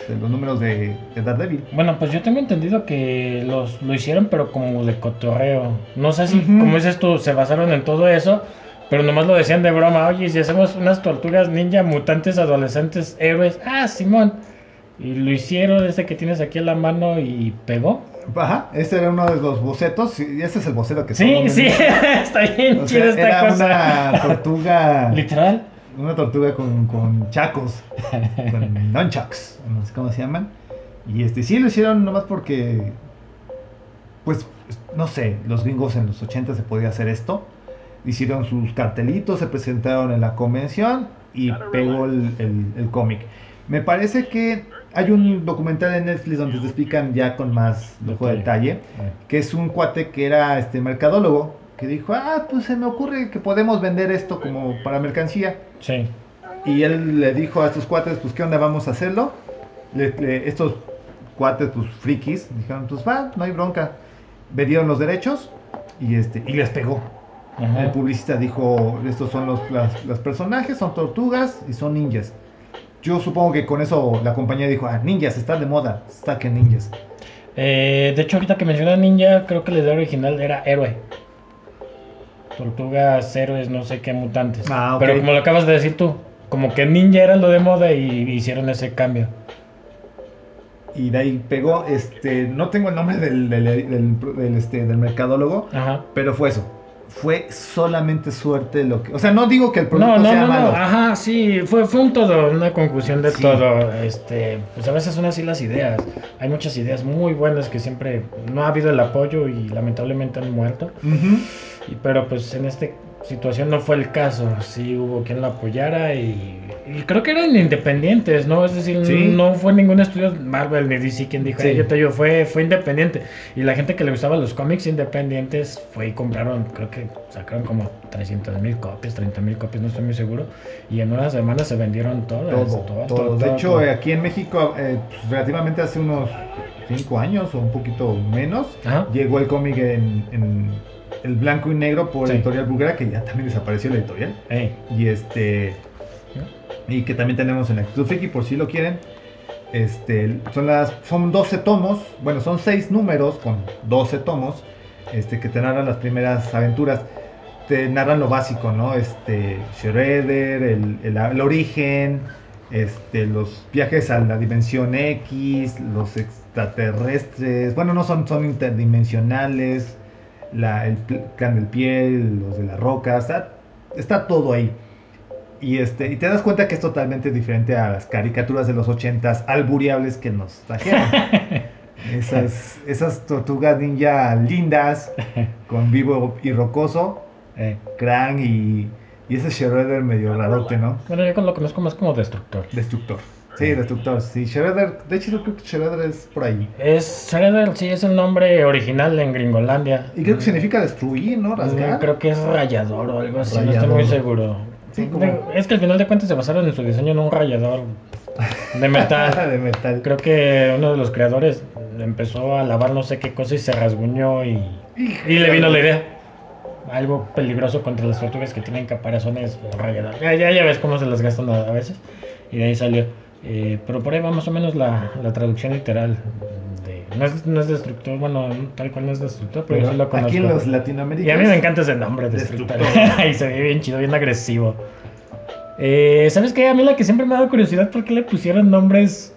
de los números de, de Daredevil. Bueno, pues yo tengo entendido que los, lo hicieron, pero como de cotorreo. No sé si, como dices tú, se basaron en todo eso, pero nomás lo decían de broma. Oye, si hacemos unas tortugas ninja, mutantes, adolescentes, héroes. Ah, Simón. Y lo hicieron, ese que tienes aquí en la mano y pegó. Ajá, este era uno de los bocetos. Y este es el boceto que Sí, todos sí, ven. está bien O chida sea, esta era cosa. una tortuga. Literal. Una tortuga con, con chacos, con nunchucks, no sé cómo se llaman. Y este sí lo hicieron nomás porque, pues, no sé, los gringos en los 80 se podía hacer esto. Hicieron sus cartelitos, se presentaron en la convención y pegó el, el- el cómic. Me parece que hay un documental en Netflix donde te explican ya con más lujo de detalle que es un cuate que era este mercadólogo que dijo, ah, pues se me ocurre que podemos vender esto como para mercancía. Sí. Y él le dijo a estos cuates, pues qué onda, vamos a hacerlo. Le- le- estos cuates, pues frikis, dijeron, pues va, no hay bronca. Vendieron los derechos y, este, y les pegó. Ajá. El publicista dijo, estos son los las, los personajes, son tortugas y son ninjas. Yo supongo que con eso la compañía dijo, ah, ninjas, están de moda, saquen ninjas. Eh, de hecho, ahorita que mencionas ninja, creo que la idea original era héroe. Tortugas, héroes, no sé qué, mutantes. Ah. Pero como lo acabas de decir tú, como que ninja era lo de moda y hicieron ese cambio. Y de ahí pegó, este, no tengo el nombre del, del, del- del, este, del mercadólogo, Ajá. pero fue eso. Fue solamente suerte lo que... O sea, no digo que el No, producto no, sea no, malo. no, ajá, sí, fue, fue un todo, una conclusión de Sí. todo. Este, pues a veces son así las ideas. Hay muchas ideas muy buenas que siempre no ha habido el apoyo y lamentablemente han muerto. Ujú. Y, pero pues en esta situación no fue el caso. Sí hubo quien la apoyara y creo que eran independientes, ¿no? Es decir, Sí. no fue ningún estudio Marvel ni DC quien dijo, Sí. "Ay, yo te ayudo", fue, fue independiente. Y la gente que le gustaba los cómics independientes fue y compraron, creo que sacaron como 300 mil copias, 30 mil copias, no estoy muy seguro. Y en una semana se vendieron todas. Todo, todo, De hecho, aquí en México, eh, pues, relativamente hace unos 5 años o un poquito menos, Ajá. llegó el cómic en, en el blanco y negro por Sí. Editorial Bulgara, que ya también desapareció la editorial. Ey, Y este. Y que también tenemos en Actitud Friki, por si lo quieren. Este, son, las, son 12 tomos, bueno, son 6 números con 12 tomos. este, que te narran las primeras aventuras. Te narran lo básico, ¿no? Este, el, el- el origen, este, los viajes a la dimensión X, los extraterrestres, bueno, no son, son interdimensionales, la, el clan del piel, los de la roca, está, está todo ahí. Y, este, y te das cuenta que es totalmente diferente a las caricaturas de los ochentas alburiables que nos trajeron. esas, esas tortugas ninja lindas, con vivo y rocoso, Eh, Krang y, y ese Shredder medio rarote, ¿no? Bueno, yo lo conozco más como destructor. Destructor. Sí, Destructor, sí. Shredder, de hecho yo creo que Shredder es por ahí. Es Shredder, sí, es el nombre original en Gringolandia. Y creo que significa destruir, ¿no? Mm, Rasgar. Creo que es rayador o algo así, no estoy muy seguro. Sí, como- Digo, Es que al final de cuentas se basaron en su diseño en un rayador de metal. de metal. Creo que uno de los creadores empezó a lavar no sé qué cosa y se rasguñó y, y le vino la idea. Algo peligroso contra las tortugas que tienen caparazones rayador. Ya, ya, ya ves cómo se las gastan a, a veces. Y de ahí salió. Eh, pero por ahí va más o menos la, la traducción literal. No, es, no es destructor, bueno, tal cual no es destructor, pero, Pero sí lo conozco. aquí en los Y latinoamericanos. a mí me encanta ese nombre, Destructor. Destructor. y se ve bien chido, bien agresivo. Eh, ¿Sabes qué? A mí la que siempre me ha dado curiosidad, ¿por qué le pusieron nombres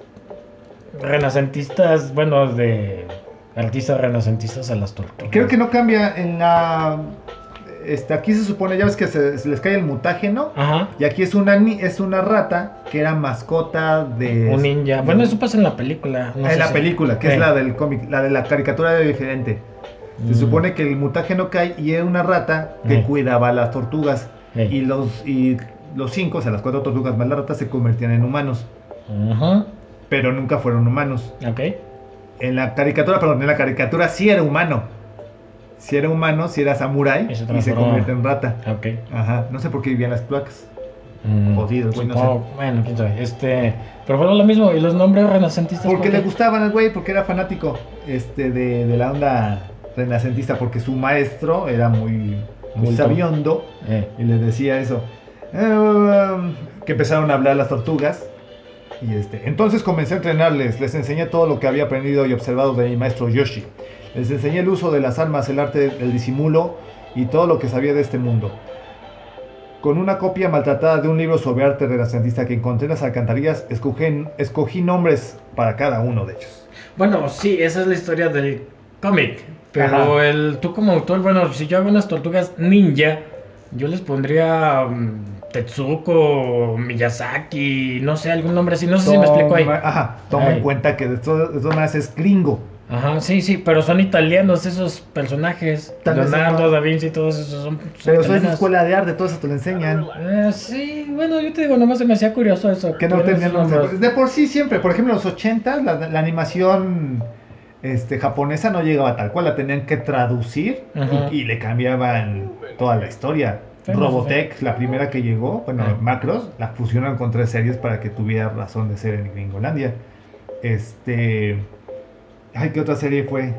renacentistas, bueno, de artistas renacentistas a las tortugas? Creo que no cambia en la. Este, aquí se supone, ya ves que se, se les cae el mutágeno. Ajá. Y aquí es una, ni- es una rata que era mascota de. Un ninja. Bueno, eso pasa en la película. no en sé la si- película, que es la del cómic, la de la caricatura era diferente. Se Mm. supone que el mutágeno cae y era una rata que cuidaba a las tortugas. Y los, y los cinco, o sea, las cuatro tortugas más la rata se convertían en humanos. Ajá. Pero nunca fueron humanos. Ok. En la caricatura, perdón, en la caricatura sí era humano. Si era humano, si era samurái Y y se convierte en rata. Ok. Ajá, no sé por qué vivían las placas. Mm, Jodido, güey, no supongo- Bueno, quién sabe. Este. Pero bueno, lo mismo. ¿Y los nombres renacentistas? Porque por le gustaban al güey, porque era fanático este, de, de la onda renacentista, porque su maestro era muy, muy sabiondo Eh. y le decía eso. Eh, que empezaron a hablar las tortugas. Y este, entonces comencé a entrenarles, les enseñé todo lo que había aprendido y observado de mi maestro Yoshi. Les enseñé el uso de las armas, el arte del disimulo y todo lo que sabía de este mundo. Con una copia maltratada de un libro sobre arte renacentista que encontré en las alcantarillas, escogí, escogí nombres para cada uno de ellos. Bueno, sí, esa es la historia del cómic. Pero Ajá. el, tú como autor, bueno, si yo hago unas tortugas ninja, yo les pondría mm, Tetsuko, Miyazaki, no sé, algún nombre así. No sé si me explico ahí. Toma- Ajá, toma Ay. en cuenta que de todas maneras es gringo. Ajá, sí, sí, pero son italianos esos personajes. Tal vez Leonardo, Da Vinci, todos esos son, son Pero eso es escuela de arte, todo eso te lo enseñan. Eh, sí, bueno, yo te digo, nomás se me hacía curioso eso. Que no tenían nombres. De por sí siempre, por ejemplo, en los 80 la, la animación este, japonesa no llegaba tal cual, la tenían que traducir y, y le cambiaban toda la historia. Robotech, la primera que llegó, bueno, Ah. Macros, la fusionan con tres series para que tuviera razón de ser en Gringolandia. Este. Ay, ¿qué otra serie fue?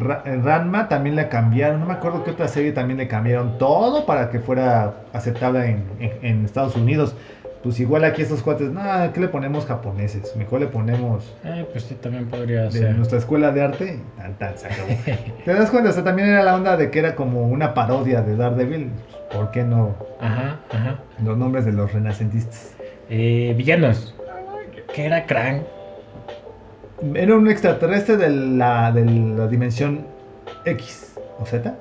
Ra- eh, Ranma también la cambiaron, no me acuerdo qué otra serie también le cambiaron todo para que fuera aceptada en, en- en Estados Unidos. Pues igual aquí estos cuates, nada, ¿qué le ponemos japoneses? Mejor le ponemos Eh, pues sí, también podría de ser. nuestra escuela de arte y tan tan se acabó. ¿Te das cuenta? O sea, también era la onda de que era como una parodia de Daredevil. ¿Por qué no Ajá, ajá. los nombres de los renacentistas? Eh, villanos. ¿Qué era Krang? Era un extraterrestre de la, de la dimensión X o Z.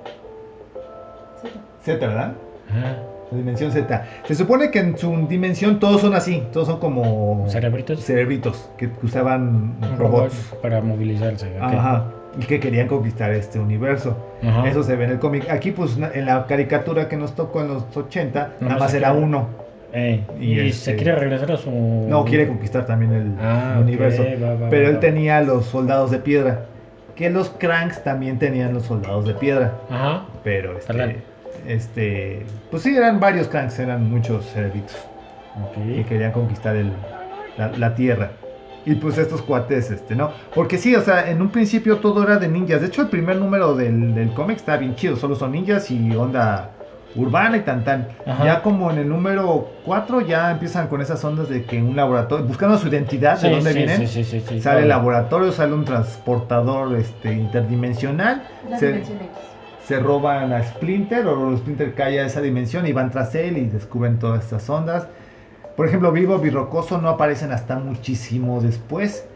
Z, ¿verdad? Ajá. La dimensión Z. Se supone que en su dimensión todos son así, todos son como ¿Cerebritos? cerebritos que usaban robots. robot para movilizarse. ok. Ajá. Y que querían conquistar este universo. Ajá. Eso se ve en el cómic. Aquí, pues, en la caricatura que nos tocó en los 80, nada más era uno. Eh, Y y este- se quiere regresar a su. No, quiere conquistar también el, Ah, universo. va, va, Pero va, él va. tenía los soldados de piedra. Que los cranks también tenían los soldados de piedra. Ajá. Pero este. Este. Pues sí, eran varios cranks, eran muchos cerebritos. que Ok. querían conquistar el, la, la tierra. Y pues estos cuates, este, ¿no? Porque sí, o sea, en un principio todo era de ninjas. De hecho, el primer número del, del cómic está bien chido. Solo son ninjas y onda urbana y tan tan. Ajá. Ya como en el número 4 ya empiezan con esas ondas de que un laboratorio, buscando su identidad, de dónde sí, vienen, sí, sí, sí, sí, sale el laboratorio, sale un transportador este, interdimensional, La se, dimensión X. se roban a Splinter o Splinter cae a esa dimensión y van tras él y descubren todas estas ondas. Por ejemplo, Vivo y Rocoso no aparecen hasta muchísimo después.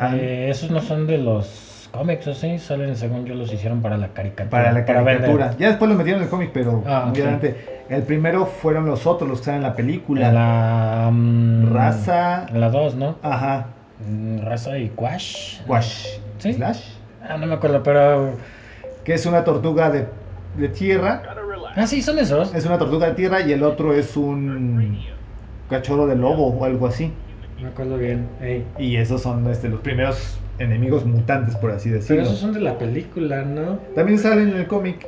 Eh, esos no son de los cómics, ¿o sí? Salen, según yo, los hicieron para la caricatura. para la caricatura. ya después lo metieron en el cómic, pero Ah, muy ok. adelante. El primero fueron los otros, los que están en la película. La... mm, Raza. La 2, ¿no? Ajá. Mm, Raza y Quash. Wash. ¿Sí? Slash. Ah, no me acuerdo, pero... Que es una tortuga de, de tierra. Ah, sí, son esos. Es una tortuga de tierra y el otro es un cachorro de lobo o algo así. Me acuerdo bien. Y esos son este, los primeros enemigos mutantes, por así Pero decirlo. esos son de la película, ¿no? También salen en el cómic.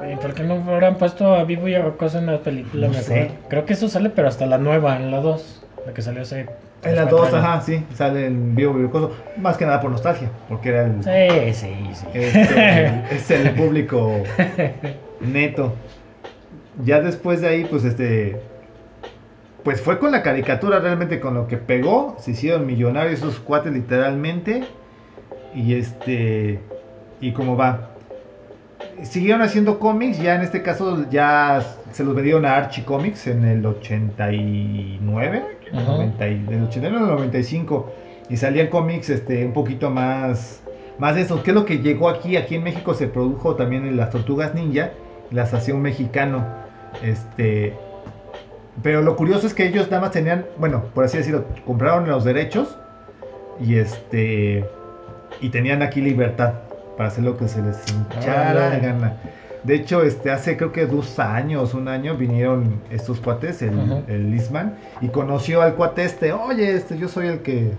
Ay, ¿Por qué no habrán puesto a Vivo y a Rocoso en la película No mejor? sé. Creo que eso sale, pero hasta la nueva, en la 2. La que salió hace... En las cuatro dos, ajá, sí, sale en vivo Vircoso. Más que nada por nostalgia, porque era el, Sí, sí, sí. este, es el público neto. Ya después de ahí, pues este. Pues fue con la caricatura realmente con lo que pegó. Se hicieron millonarios esos cuates literalmente. Y este. Y como va. Siguieron haciendo cómics. Ya en este caso ya se los vendieron a Archie Comics en el 89. Ajá. 90 y- del 89 al 95. Y salían cómics este, un poquito más. Más de eso. ¿Qué es lo que llegó aquí? Aquí en México se produjo también en las tortugas ninja. Las hacía un mexicano. Este. Pero lo curioso es que ellos nada más tenían, bueno, por así decirlo, compraron los derechos y este y tenían aquí libertad para hacer lo que se les hinchara Órale. gana. De hecho, este hace creo que dos años, un año vinieron estos cuates, el, Ajá. el Lisman, y conoció al cuate este, oye, este, yo soy el que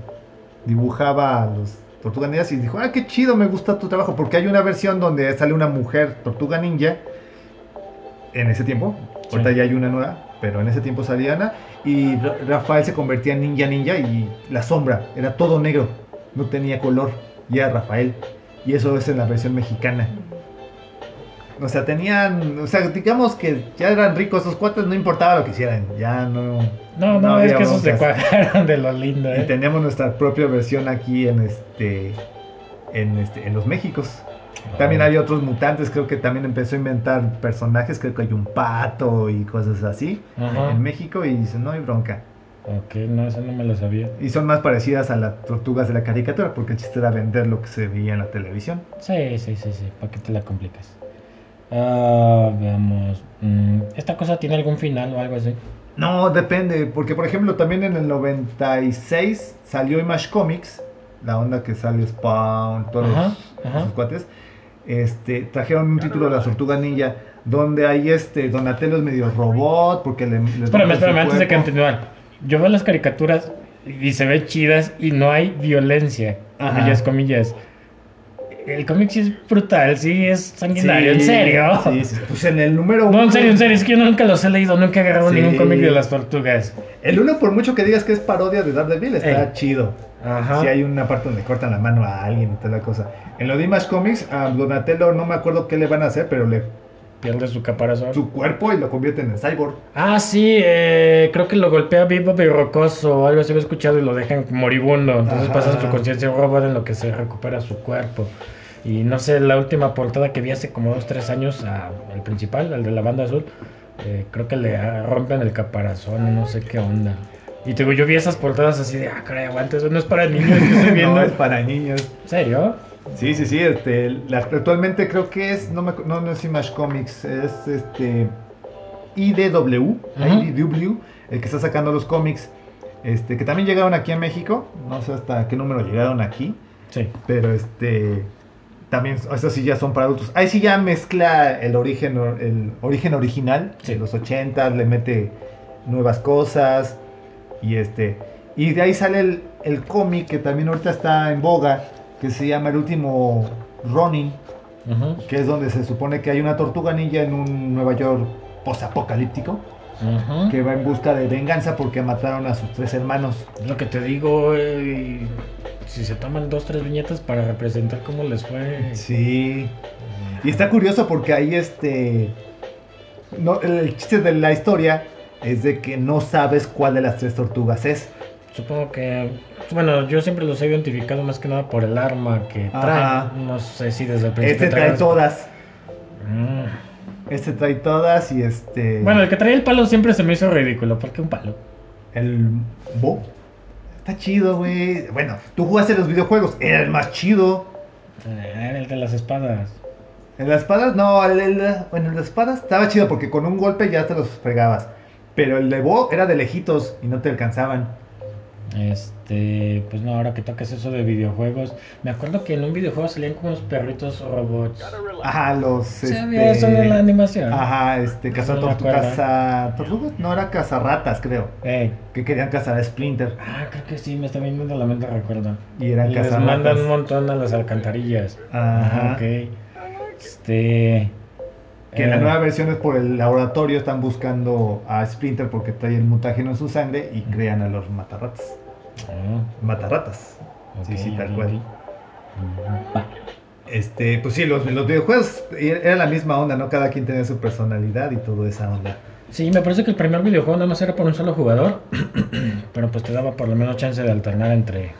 dibujaba a los tortugas ninjas y dijo, ah, qué chido, me gusta tu trabajo, porque hay una versión donde sale una mujer tortuga ninja en ese tiempo, ahorita Sí. ya hay una nueva, pero en ese tiempo salía Ana, y Ra- Rafael se convertía en ninja ninja y la sombra era todo negro, no tenía color, y era Rafael, y eso es en la versión mexicana. O sea, tenían, o sea, digamos que ya eran ricos esos cuates, no importaba lo que hicieran, ya no. No, no, es había que esos se cuajaron de lo lindo, Y ¿eh? tenemos nuestra propia versión aquí en este, en este, en los Méxicos. También había otros mutantes, creo que también empezó a inventar personajes, creo que hay un pato y cosas así Ajá. en México y dice, no hay bronca. Ok, no, eso no me lo sabía. Y son más parecidas a las tortugas de la caricatura, porque el chiste era vender lo que se veía en la televisión. Sí, sí, sí, sí. ¿Para qué te la complicas? Ah, veamos. Mm, ¿Esta cosa tiene algún final o algo así? No, depende, porque por ejemplo también en el 96 salió Image Comics, la onda que sale Spawn, todos Ajá, los- ajá. cuates, este, trajeron un título de la Tortuga Ninja, donde hay este, Donatello es medio robot, porque le... les Espérame, espérame, antes de continúen. Yo veo las caricaturas y se ven chidas y no hay violencia. Ajá. Comillas, comillas. El cómic sí es brutal, sí es sanguinario, ¿en Sí, serio? Sí, sí, pues en el número No, en uno- serio, en serio, es que yo nunca los he leído, nunca he agarrado Sí. ningún cómic de las tortugas. El uno, por mucho que digas que es parodia de Daredevil, está Ey. chido. Ajá. Si hay una parte donde cortan la mano a alguien y toda la cosa. En lo de Image Comics, a Donatello no me acuerdo qué le van a hacer, pero le Pierde su caparazón. su cuerpo y lo convierten en cyborg. Ah, sí, eh, creo que lo golpea vivo y rocoso o algo así, lo he escuchado y lo dejan moribundo. Entonces Ajá. pasan su conciencia robot en lo que se recupera su cuerpo. Y no sé, la última portada que vi hace como dos, tres años a- al principal, al de la banda azul, eh, creo que le rompen el caparazón, no sé qué onda. Y te digo, yo vi esas portadas así de, ah, caray, aguanta, eso no es para niños que estoy viendo. no, es para niños. ¿En serio? Sí, sí, sí. Este, la- actualmente creo que es, no, me, no, no es Image Comics, es este IDW. IDW, el que está sacando los cómics. Este, que también llegaron aquí a México. No sé hasta qué número llegaron aquí. Sí. Pero este. También, estos sí ya son para adultos. Ahí sí ya mezcla el origen, or- el origen original Sí. de los 80, le mete nuevas cosas. Y este. Y de ahí sale el, el cómic que también ahorita está en boga, que se llama El último Ronin, que es donde se supone que hay una tortuga ninja en un Nueva York posapocalíptico, ujú. que va en busca de venganza porque mataron a sus tres hermanos. Lo que te digo, eh, si se toman dos, tres viñetas para representar cómo les fue. Sí. Y está curioso porque ahí este. no, el, el chiste de la historia es de que no sabes cuál de las tres tortugas es. Supongo que. Bueno, yo siempre los he identificado más que nada por el arma que Ajá. traen. No sé si desde el principio. Este trae todas. Mm. Este trae todas y este. Bueno, el que traía el palo siempre se me hizo ridículo. ¿Por qué un palo? El Bo. Está chido, güey. Bueno, tú jugaste los videojuegos. Era el más chido. Ah, Era el de las espadas. En las espadas, no, el, el- bueno, en las espadas estaba chido porque con un golpe ya te los fregabas. Pero el de Bo era de lejitos y no te alcanzaban. Este, pues no, ahora que tocas eso de videojuegos, me acuerdo que en un videojuego salían como unos perritos robots. Ajá, los. Se este, había eso en la animación. Ajá, este, No caza me tortu- acuerdo. caza- tortugas, no era cazarratas, creo. Eh, Que querían cazar a Splinter. ah, creo que sí, me está viendo la mente, recuerdo. Y eran Les cazarratas. mandan un montón a las alcantarillas. Ajá. Ok. Este. Que en la eh, nueva versión es por el laboratorio, están buscando a Splinter porque trae el mutágeno en su sangre y crean a los matarratas. Ah, Matarratas. Sí, ok, sí, tal cual. Este, pues sí, los, los videojuegos era la misma onda, ¿no? Cada quien tenía su personalidad y toda esa onda. Sí, me parece que el primer videojuego nada más era por un solo jugador, pero pues te daba por lo menos chance de alternar entre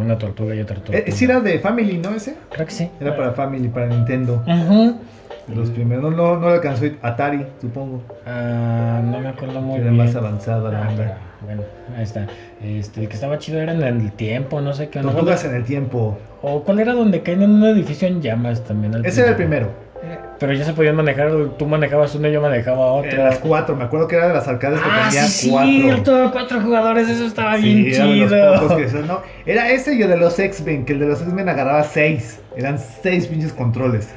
una tortuga y otra tortuga. Eh, sí era de Family, ¿no? Ese. Creo que sí. Era para Family, para Nintendo. Ujú. Los primeros, no, no, no alcanzó Atari, supongo. Ah, no me acuerdo muy Era bien. más avanzada la Ah, onda. Bueno, ahí está. Este, el que estaba chido era en el tiempo, no sé qué. onda. Tortugas en el tiempo. O cuál era donde caen en un edificio en llamas también. Ese era el primero. Eh, Pero ya se podían manejar, tú manejabas uno y yo manejaba otro. Eran las cuatro, me acuerdo que era de las arcades que Ah, tenían sí, cuatro. cierto, cuatro jugadores, eso estaba bien Sí, de los chido. pocos que eso, no. Era ese y el de los X-Men, que el de los X-Men agarraba seis. Eran seis pinches controles.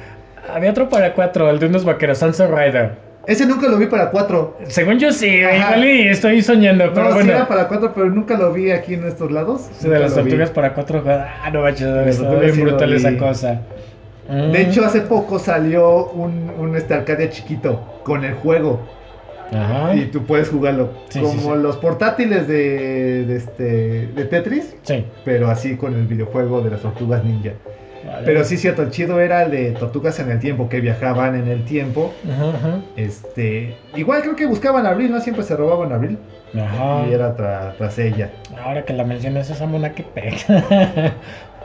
Había otro para cuatro, el de unos vaqueros, Sunset Rider. Ese nunca lo vi para cuatro. Según yo sí, igual y estoy soñando, pero No, sí bueno. era para cuatro, pero nunca lo vi aquí en estos lados. Ese de las lo vi. tortugas para cuatro jugadores. Ah, no manches, tortugas bien sí brutal esa cosa. Mm. De hecho, hace poco salió un, un este arcade chiquito con el juego. Ajá. Y tú puedes jugarlo. Sí, como sí, sí. los portátiles de, de, este, de Tetris, Sí. pero así con el videojuego de las tortugas ninja. Vale. Pero sí, cierto, el chido era el de tortugas en el tiempo, que viajaban en el tiempo. Ajá, ajá. Este, igual creo que buscaban a Abril, ¿no? Siempre se robaban a Abril. Ajá. Y era tra- tras ella. Ahora que la mencionas, esa mona que pega.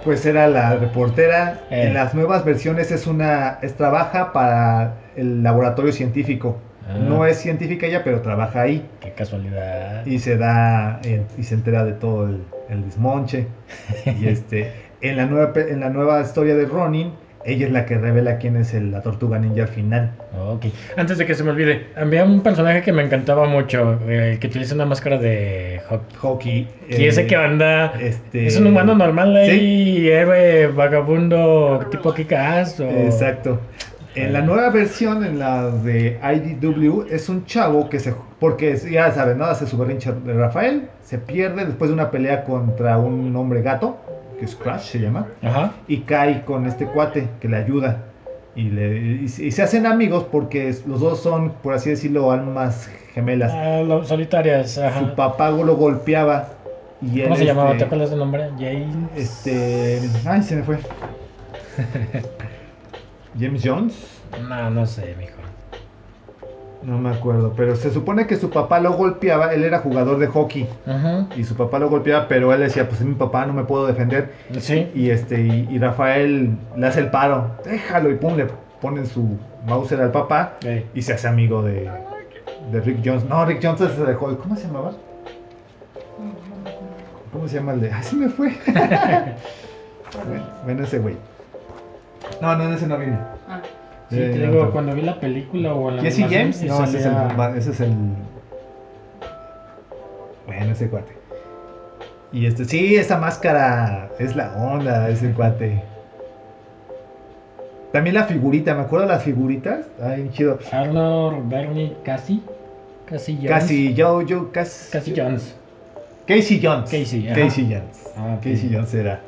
Pues era la reportera. Eh. En las nuevas versiones es una. Es, trabaja para el laboratorio científico. Ah. No es científica ella, pero trabaja ahí. Qué casualidad. Y se da. eh, y se entera de todo el, el desmonche. y este. En la, nueva, en la nueva historia de Ronin, ella es la que revela quién es el- la tortuga ninja al final. Ok. Antes de que se me olvide, había un personaje que me encantaba mucho, eh, que utiliza una máscara de hockey. Y eh, ese que anda. Este, Es un humano normal ahí, héroe, vagabundo, tipo Kick-Ass. o- Exacto. En la nueva versión, en la de IDW, es un chavo que se. Porque ya saben, ¿no? Hace su berrinche de Rafael. Se pierde después de una pelea contra un hombre gato, que es Crash se llama. Ajá. Y cae con este cuate que le ayuda. Y, le, y, se- y se hacen amigos porque los dos son, por así decirlo, almas gemelas. Ah, solitarias, ajá. Su papá lo golpeaba. Y él, ¿Cómo se llamaba? este, ¿Te acuerdas del nombre? James. Este. Ay, se me fue. James Jones. No, no sé, mijo. No me acuerdo, pero se supone que su papá lo golpeaba, él era jugador de hockey Ajá. y su papá lo golpeaba, pero él decía, pues es mi papá, no me puedo defender. Sí. Y este y, y Rafael le hace el paro, déjalo y pum, le ponen su Mauser al papá Ey. y se hace amigo de, de Rick Jones. No, Rick Jones es de Hulk, ¿cómo se llamaba? ¿Cómo se llama el de? Ay, se me fue. bueno, bueno, ese güey. No, no, ese no viene. Sí, te digo, otro. cuando vi la película o la ¿Jesse James? No, ese es, el, ese es el. Bueno, ese cuate. Y este, sí, esa máscara es la onda, ese cuate. También la figurita, me acuerdo de las figuritas. Ay, bien chido. Arnold Bernie Cassie. Cassie Jones. Casi, yo, yo, casi. Cassie Jones. Casey Jones. Casey. Casey Jones. Ah. Casey Jones era.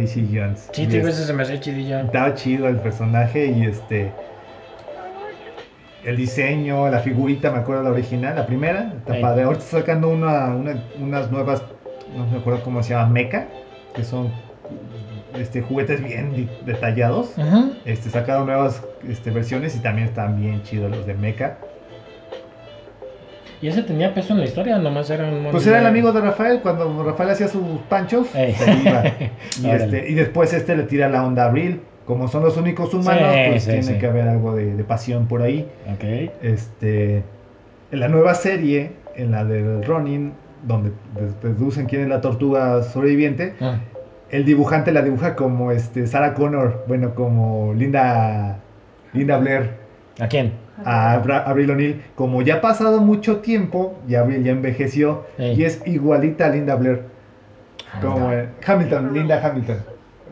Casey Jones. Sí, te ese se me hace chidillo. Estaba chido el personaje y este. El diseño, la figurita, me acuerdo la original, la primera. Está padre. Ahorita está sacando una, una- unas nuevas, no me acuerdo cómo se llama, mecha, que son este, juguetes bien detallados. Este, sacaron nuevas este, versiones y también están bien chidos los de Mecha. ¿Y ese tenía peso en la historia nomás era un Pues era el amigo de Rafael, cuando Rafael hacía sus panchos, Ey. se iba. Y, este, y después este le tira la onda a Abril. Como son los únicos humanos, Sí, pues sí, tiene sí. que haber algo de, de pasión por ahí. Ok. Este, en la nueva serie, en la de Ronin, donde deducen quién es la tortuga sobreviviente, Ah, el dibujante la dibuja como este, Sarah Connor, bueno, como Linda, Linda Blair, ¿A quién? A Abra- Abril O'Neill. Como ya ha pasado mucho tiempo, y Abril ya envejeció, y es igualita a Linda Blair. Como en Hamilton, Linda Hamilton.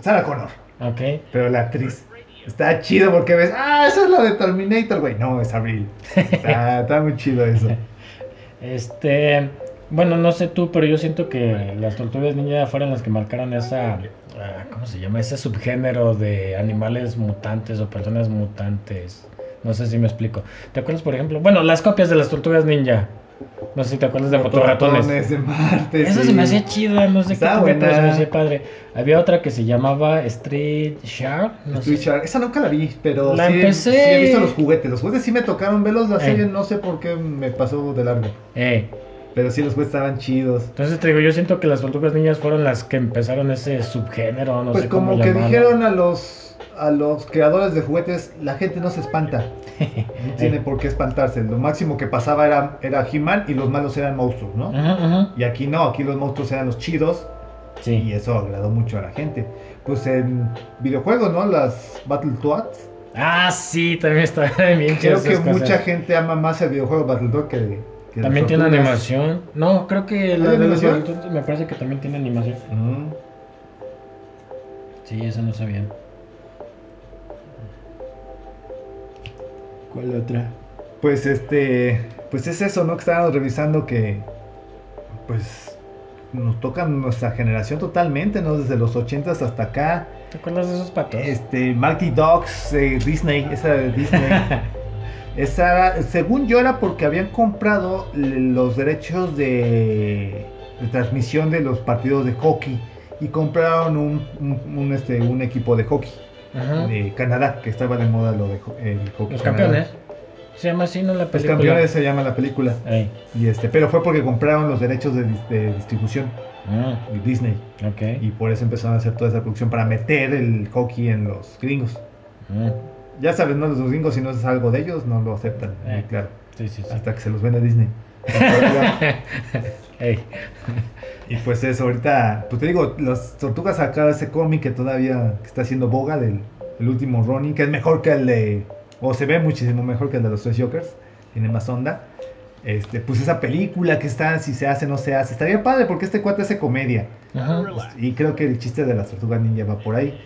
Sarah Connor, Ok. pero la actriz. Está chido porque ves, ah, esa es la de Terminator, güey. No, es Abril. Está, está muy chido eso. Este, bueno, no sé tú, pero yo siento que las tortugas ninja fueron las que marcaron esa, ah, ¿cómo se llama? Ese subgénero de animales mutantes o personas mutantes. No sé si me explico. ¿Te acuerdas, por ejemplo? Bueno, las copias de las tortugas ninja. No sé si te acuerdas de motorratones. Motorratones de Marte. Esa sí. se me hacía chida, no sé Está qué pero se me buena. hacía padre. Había otra que se llamaba Street Shark. No Street. Shark. Esa nunca la vi, pero La sí, empecé. sí he visto los juguetes. Los juguetes sí me tocaron verlos, la Eh. serie no sé por qué me pasó de largo. Eh, Pero sí los juguetes estaban chidos. entonces te digo, yo siento que las tortugas ninjas fueron las que empezaron ese subgénero, no pues sé cómo como que llamarlo. dijeron a los a los creadores de juguetes, la gente no se espanta. No tiene por qué espantarse. Lo máximo que pasaba era, era He-Man y los malos eran monstruos, ¿no? Ajá, ajá. Y aquí no, aquí los monstruos eran los chidos y Sí. eso agradó mucho a la gente. Pues en videojuegos, ¿no? Las Battletoads. Ah, sí, también está bien Creo que cosas. mucha gente ama más el videojuego Battletoads que, que También tiene tortugas. animación. No, creo que la ¿Hay de los animación? Me parece que también tiene animación. Mm. Sí, eso no sabía. ¿Cuál otra? Pues este, pues es eso, ¿no? Que estábamos revisando que, pues, nos tocan nuestra generación totalmente, ¿no? Desde los 80 hasta acá. ¿Te acuerdas de esos patos? Este, Mighty Dogs, eh, Disney, esa de Disney. esa, según yo, era porque habían comprado los derechos de, de transmisión de los partidos de hockey y compraron un, un, un, este, un equipo de hockey Ajá. de Canadá, que estaba de moda lo de el hockey. Los Canadá. campeones. Se llama así, ¿no? La Los película. campeones se llama la película. Ey. Y este, pero fue porque compraron los derechos de, dis- de distribución Ah, de Disney. ok. Y por eso empezaron a hacer toda esa producción para meter el hockey en los gringos. Ah, Ya sabes, ¿no? Los gringos, si no es algo de ellos, no lo aceptan. Eh. claro. sí, sí, sí. Hasta que se los vende Disney. Ey. Y pues eso, ahorita, pues te digo, las tortugas sacaron ese cómic que todavía está haciendo boga del el último Ronin, que es mejor que el de, o se ve muchísimo mejor que el de los tres Jokers, tiene más onda. Este, pues esa película que está, si se hace, no se hace, estaría padre porque este cuate hace comedia. Ajá. Y creo que el chiste de las tortugas ninja va por ahí.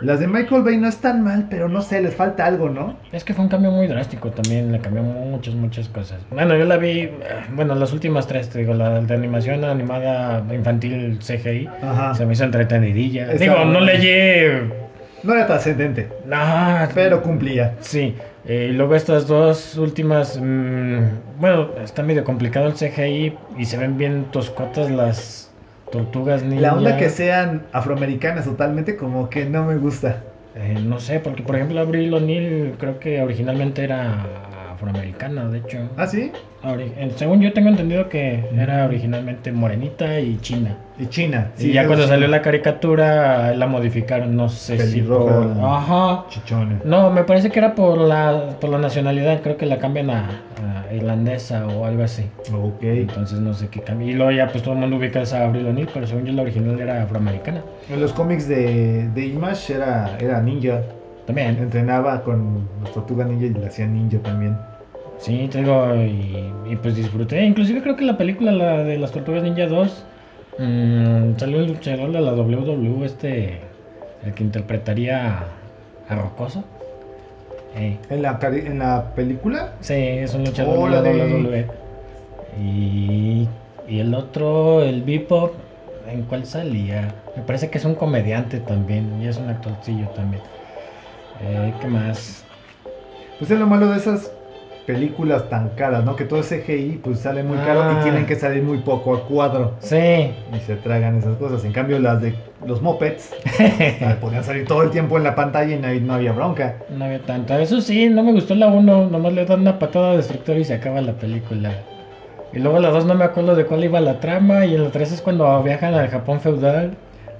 Las de Michael Bay no están mal, pero no sé, les falta algo, ¿no? Es que fue un cambio muy drástico también, le cambió muchas, muchas cosas. Bueno, yo la vi, eh, bueno, las últimas tres, te digo, la de animación animada infantil CGI, Ajá. se me hizo entretenidilla. Está Digo, no leí... No era trascendente, No, pero cumplía. Sí, eh, y luego estas dos últimas, mm, bueno, está medio complicado el CGI y se ven bien toscotas las tortugas ninja. La onda que sean afroamericanas totalmente como que no me gusta. Eh, no sé, porque por ejemplo Abril O'Neill creo que originalmente era afroamericana, de hecho. ¿Ah, sí? Ori- eh, según yo tengo entendido que era originalmente morenita y china. Y China. y ya cuando sí. salió la caricatura la modificaron, no sé si Pelirroja. por... Ajá. Chichona. No, me parece que era por la, por la nacionalidad, creo que la cambian a, a irlandesa o algo así. Ok. Entonces no sé qué cambia. Y luego ya pues todo el mundo ubica esa Abril O'Neill, pero según yo la original era afroamericana. En los cómics de, de Image era, era ninja. También. Entrenaba con las tortugas ninja y le hacían ninja también. Sí, te digo, y, y, pues disfruté. Inclusive creo que la película la de las Tortugas Ninja 2 mm, salió el luchador de la WWE, este, el que interpretaría a Rocoso. Ey. ¿En la, en la película? Sí, es un luchador de la. WWE. Y, y el otro, el Bebop, ¿en cuál salía? Me parece que es un comediante también, y es un actorcillo también. Eh, ¿Qué más? Pues es lo malo de esas películas tan caras, ¿no? Que todo ese CGI pues sale muy caro Ah. y tienen que salir muy poco a cuadro. Sí. Y se tragan esas cosas. En cambio, las de los mopeds ah, podían salir todo el tiempo en la pantalla y no, no había bronca. No había tanto. Eso sí, no me gustó la 1. Nomás le dan una patada destructora y se acaba la película. Y luego la 2 no me acuerdo de cuál iba la trama. Y en la 3 es cuando viajan al Japón feudal.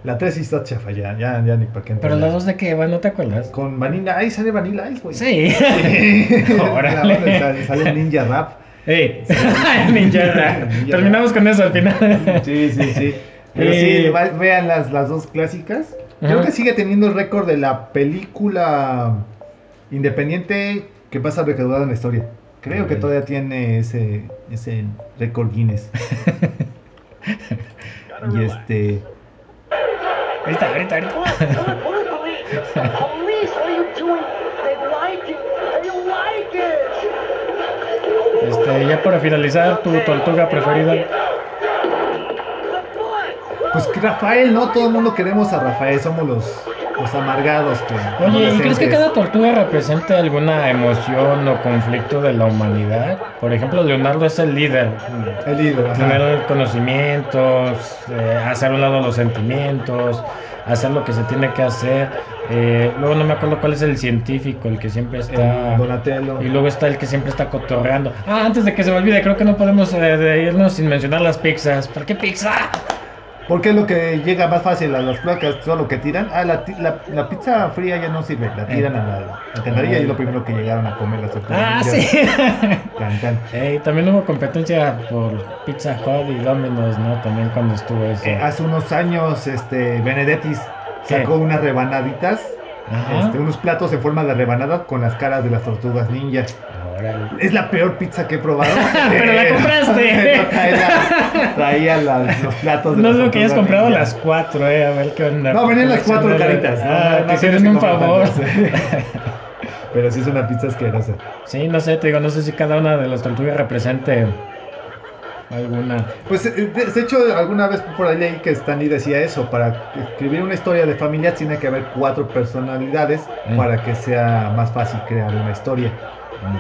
La 3 sí está chafa, ya, ya, ya ni para qué Pero entrarle. la 2 de qué ¿no te acuerdas? Con Vanilla, ahí sale Vanilla Ice, güey. Sí. Sí. Órale. Sale- Sale Ninja Rap. Ey, Ninja Rap. Terminamos con eso al final. Sí, sí, sí. Pero Eh. sí, va- vean las, las dos clásicas. Creo que sigue teniendo el récord de la película independiente que pasa recaudada en la historia. Creo que todavía tiene ese, ese récord Guinness. y este. Ahorita, ahorita, ahorita. Look, look, look, police! Police, what are you doing? They like it! They like it! Este, ya para finalizar, tu tortuga preferida. Pues que Rafael, ¿no? Todo el mundo queremos a Rafael. Somos los, los amargados. Que, Oye, ¿y crees que cada tortuga represente alguna emoción o conflicto de la humanidad? Por ejemplo, Leonardo es el líder. El líder. Tener conocimientos, eh, hacer a un lado los sentimientos, hacer lo que se tiene que hacer. Eh, luego no me acuerdo cuál es el científico, el que siempre está... El Donatello. Y luego está el que siempre está cotorreando. Ah, antes de que se me olvide, creo que no podemos eh, irnos sin mencionar las pizzas. ¿Por qué pizza? Porque es lo que llega más fácil a las placas, todo lo que tiran. Ah, la, la, la pizza fría ya no sirve, la tiran a la alcantarilla y es lo primero que llegaron a comer las tortugas. Ah, ninjas. sí. Can, can. Ey, también hubo competencia por Pizza Hut y Domino's, ¿no? También cuando estuvo eso. Eh, hace unos años, este, Benedettis sacó ¿Qué? unas rebanaditas, este, unos platos en forma de rebanada con las caras de las tortugas ninja. Órale. Es la peor pizza que he probado. Pero la Eh, compraste. traía traía las- los platos de No es lo que hayas comprado las cuatro, eh, a ver qué onda. No, venían las cuatro caritas. Ah, no, no un favor. Pero sí es una pizza asquerosa. Sí, no sé, te digo, no sé si cada una de las tortugas represente alguna. Pues eh, de de hecho alguna vez por ahí leí que Stanley decía eso, para escribir una historia de familia tiene que haber cuatro personalidades Mm. para que sea más fácil crear una historia.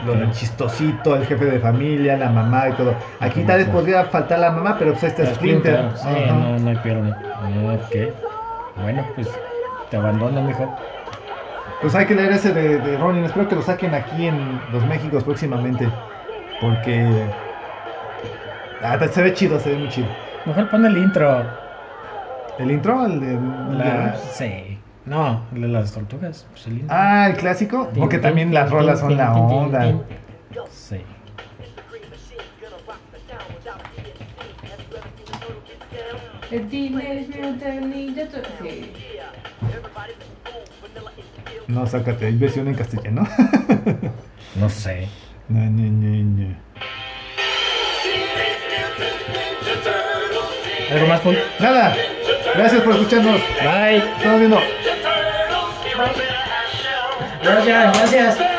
Lo chistosito, el jefe de familia, la mamá y todo. Aquí tal vez podría faltar la mamá, pero pues ahí está La Splinter. Sí, Ajá. no, no hay pierde. Ok. Bueno, pues te abandono, mijo. Pues hay que leer ese de, de Ronin. Espero que lo saquen aquí en los Méxicos próximamente. Porque ah, se ve chido, se ve muy chido. Mejor pon el intro. ¿El intro? El de- La... Sí. No, el de las tortugas. Pues el intro. Ah, el clásico. Porque tin, también tin, las tin, rolas son la onda. Sí. El Teenage Mutant Ninja Turtles. Sí. No, sácate, hay versión en castellano. No sé. No, no, no, no. ¿Algo más, Paul? Nada, gracias por escucharnos. Bye. Estamos viendo. Gracias, gracias.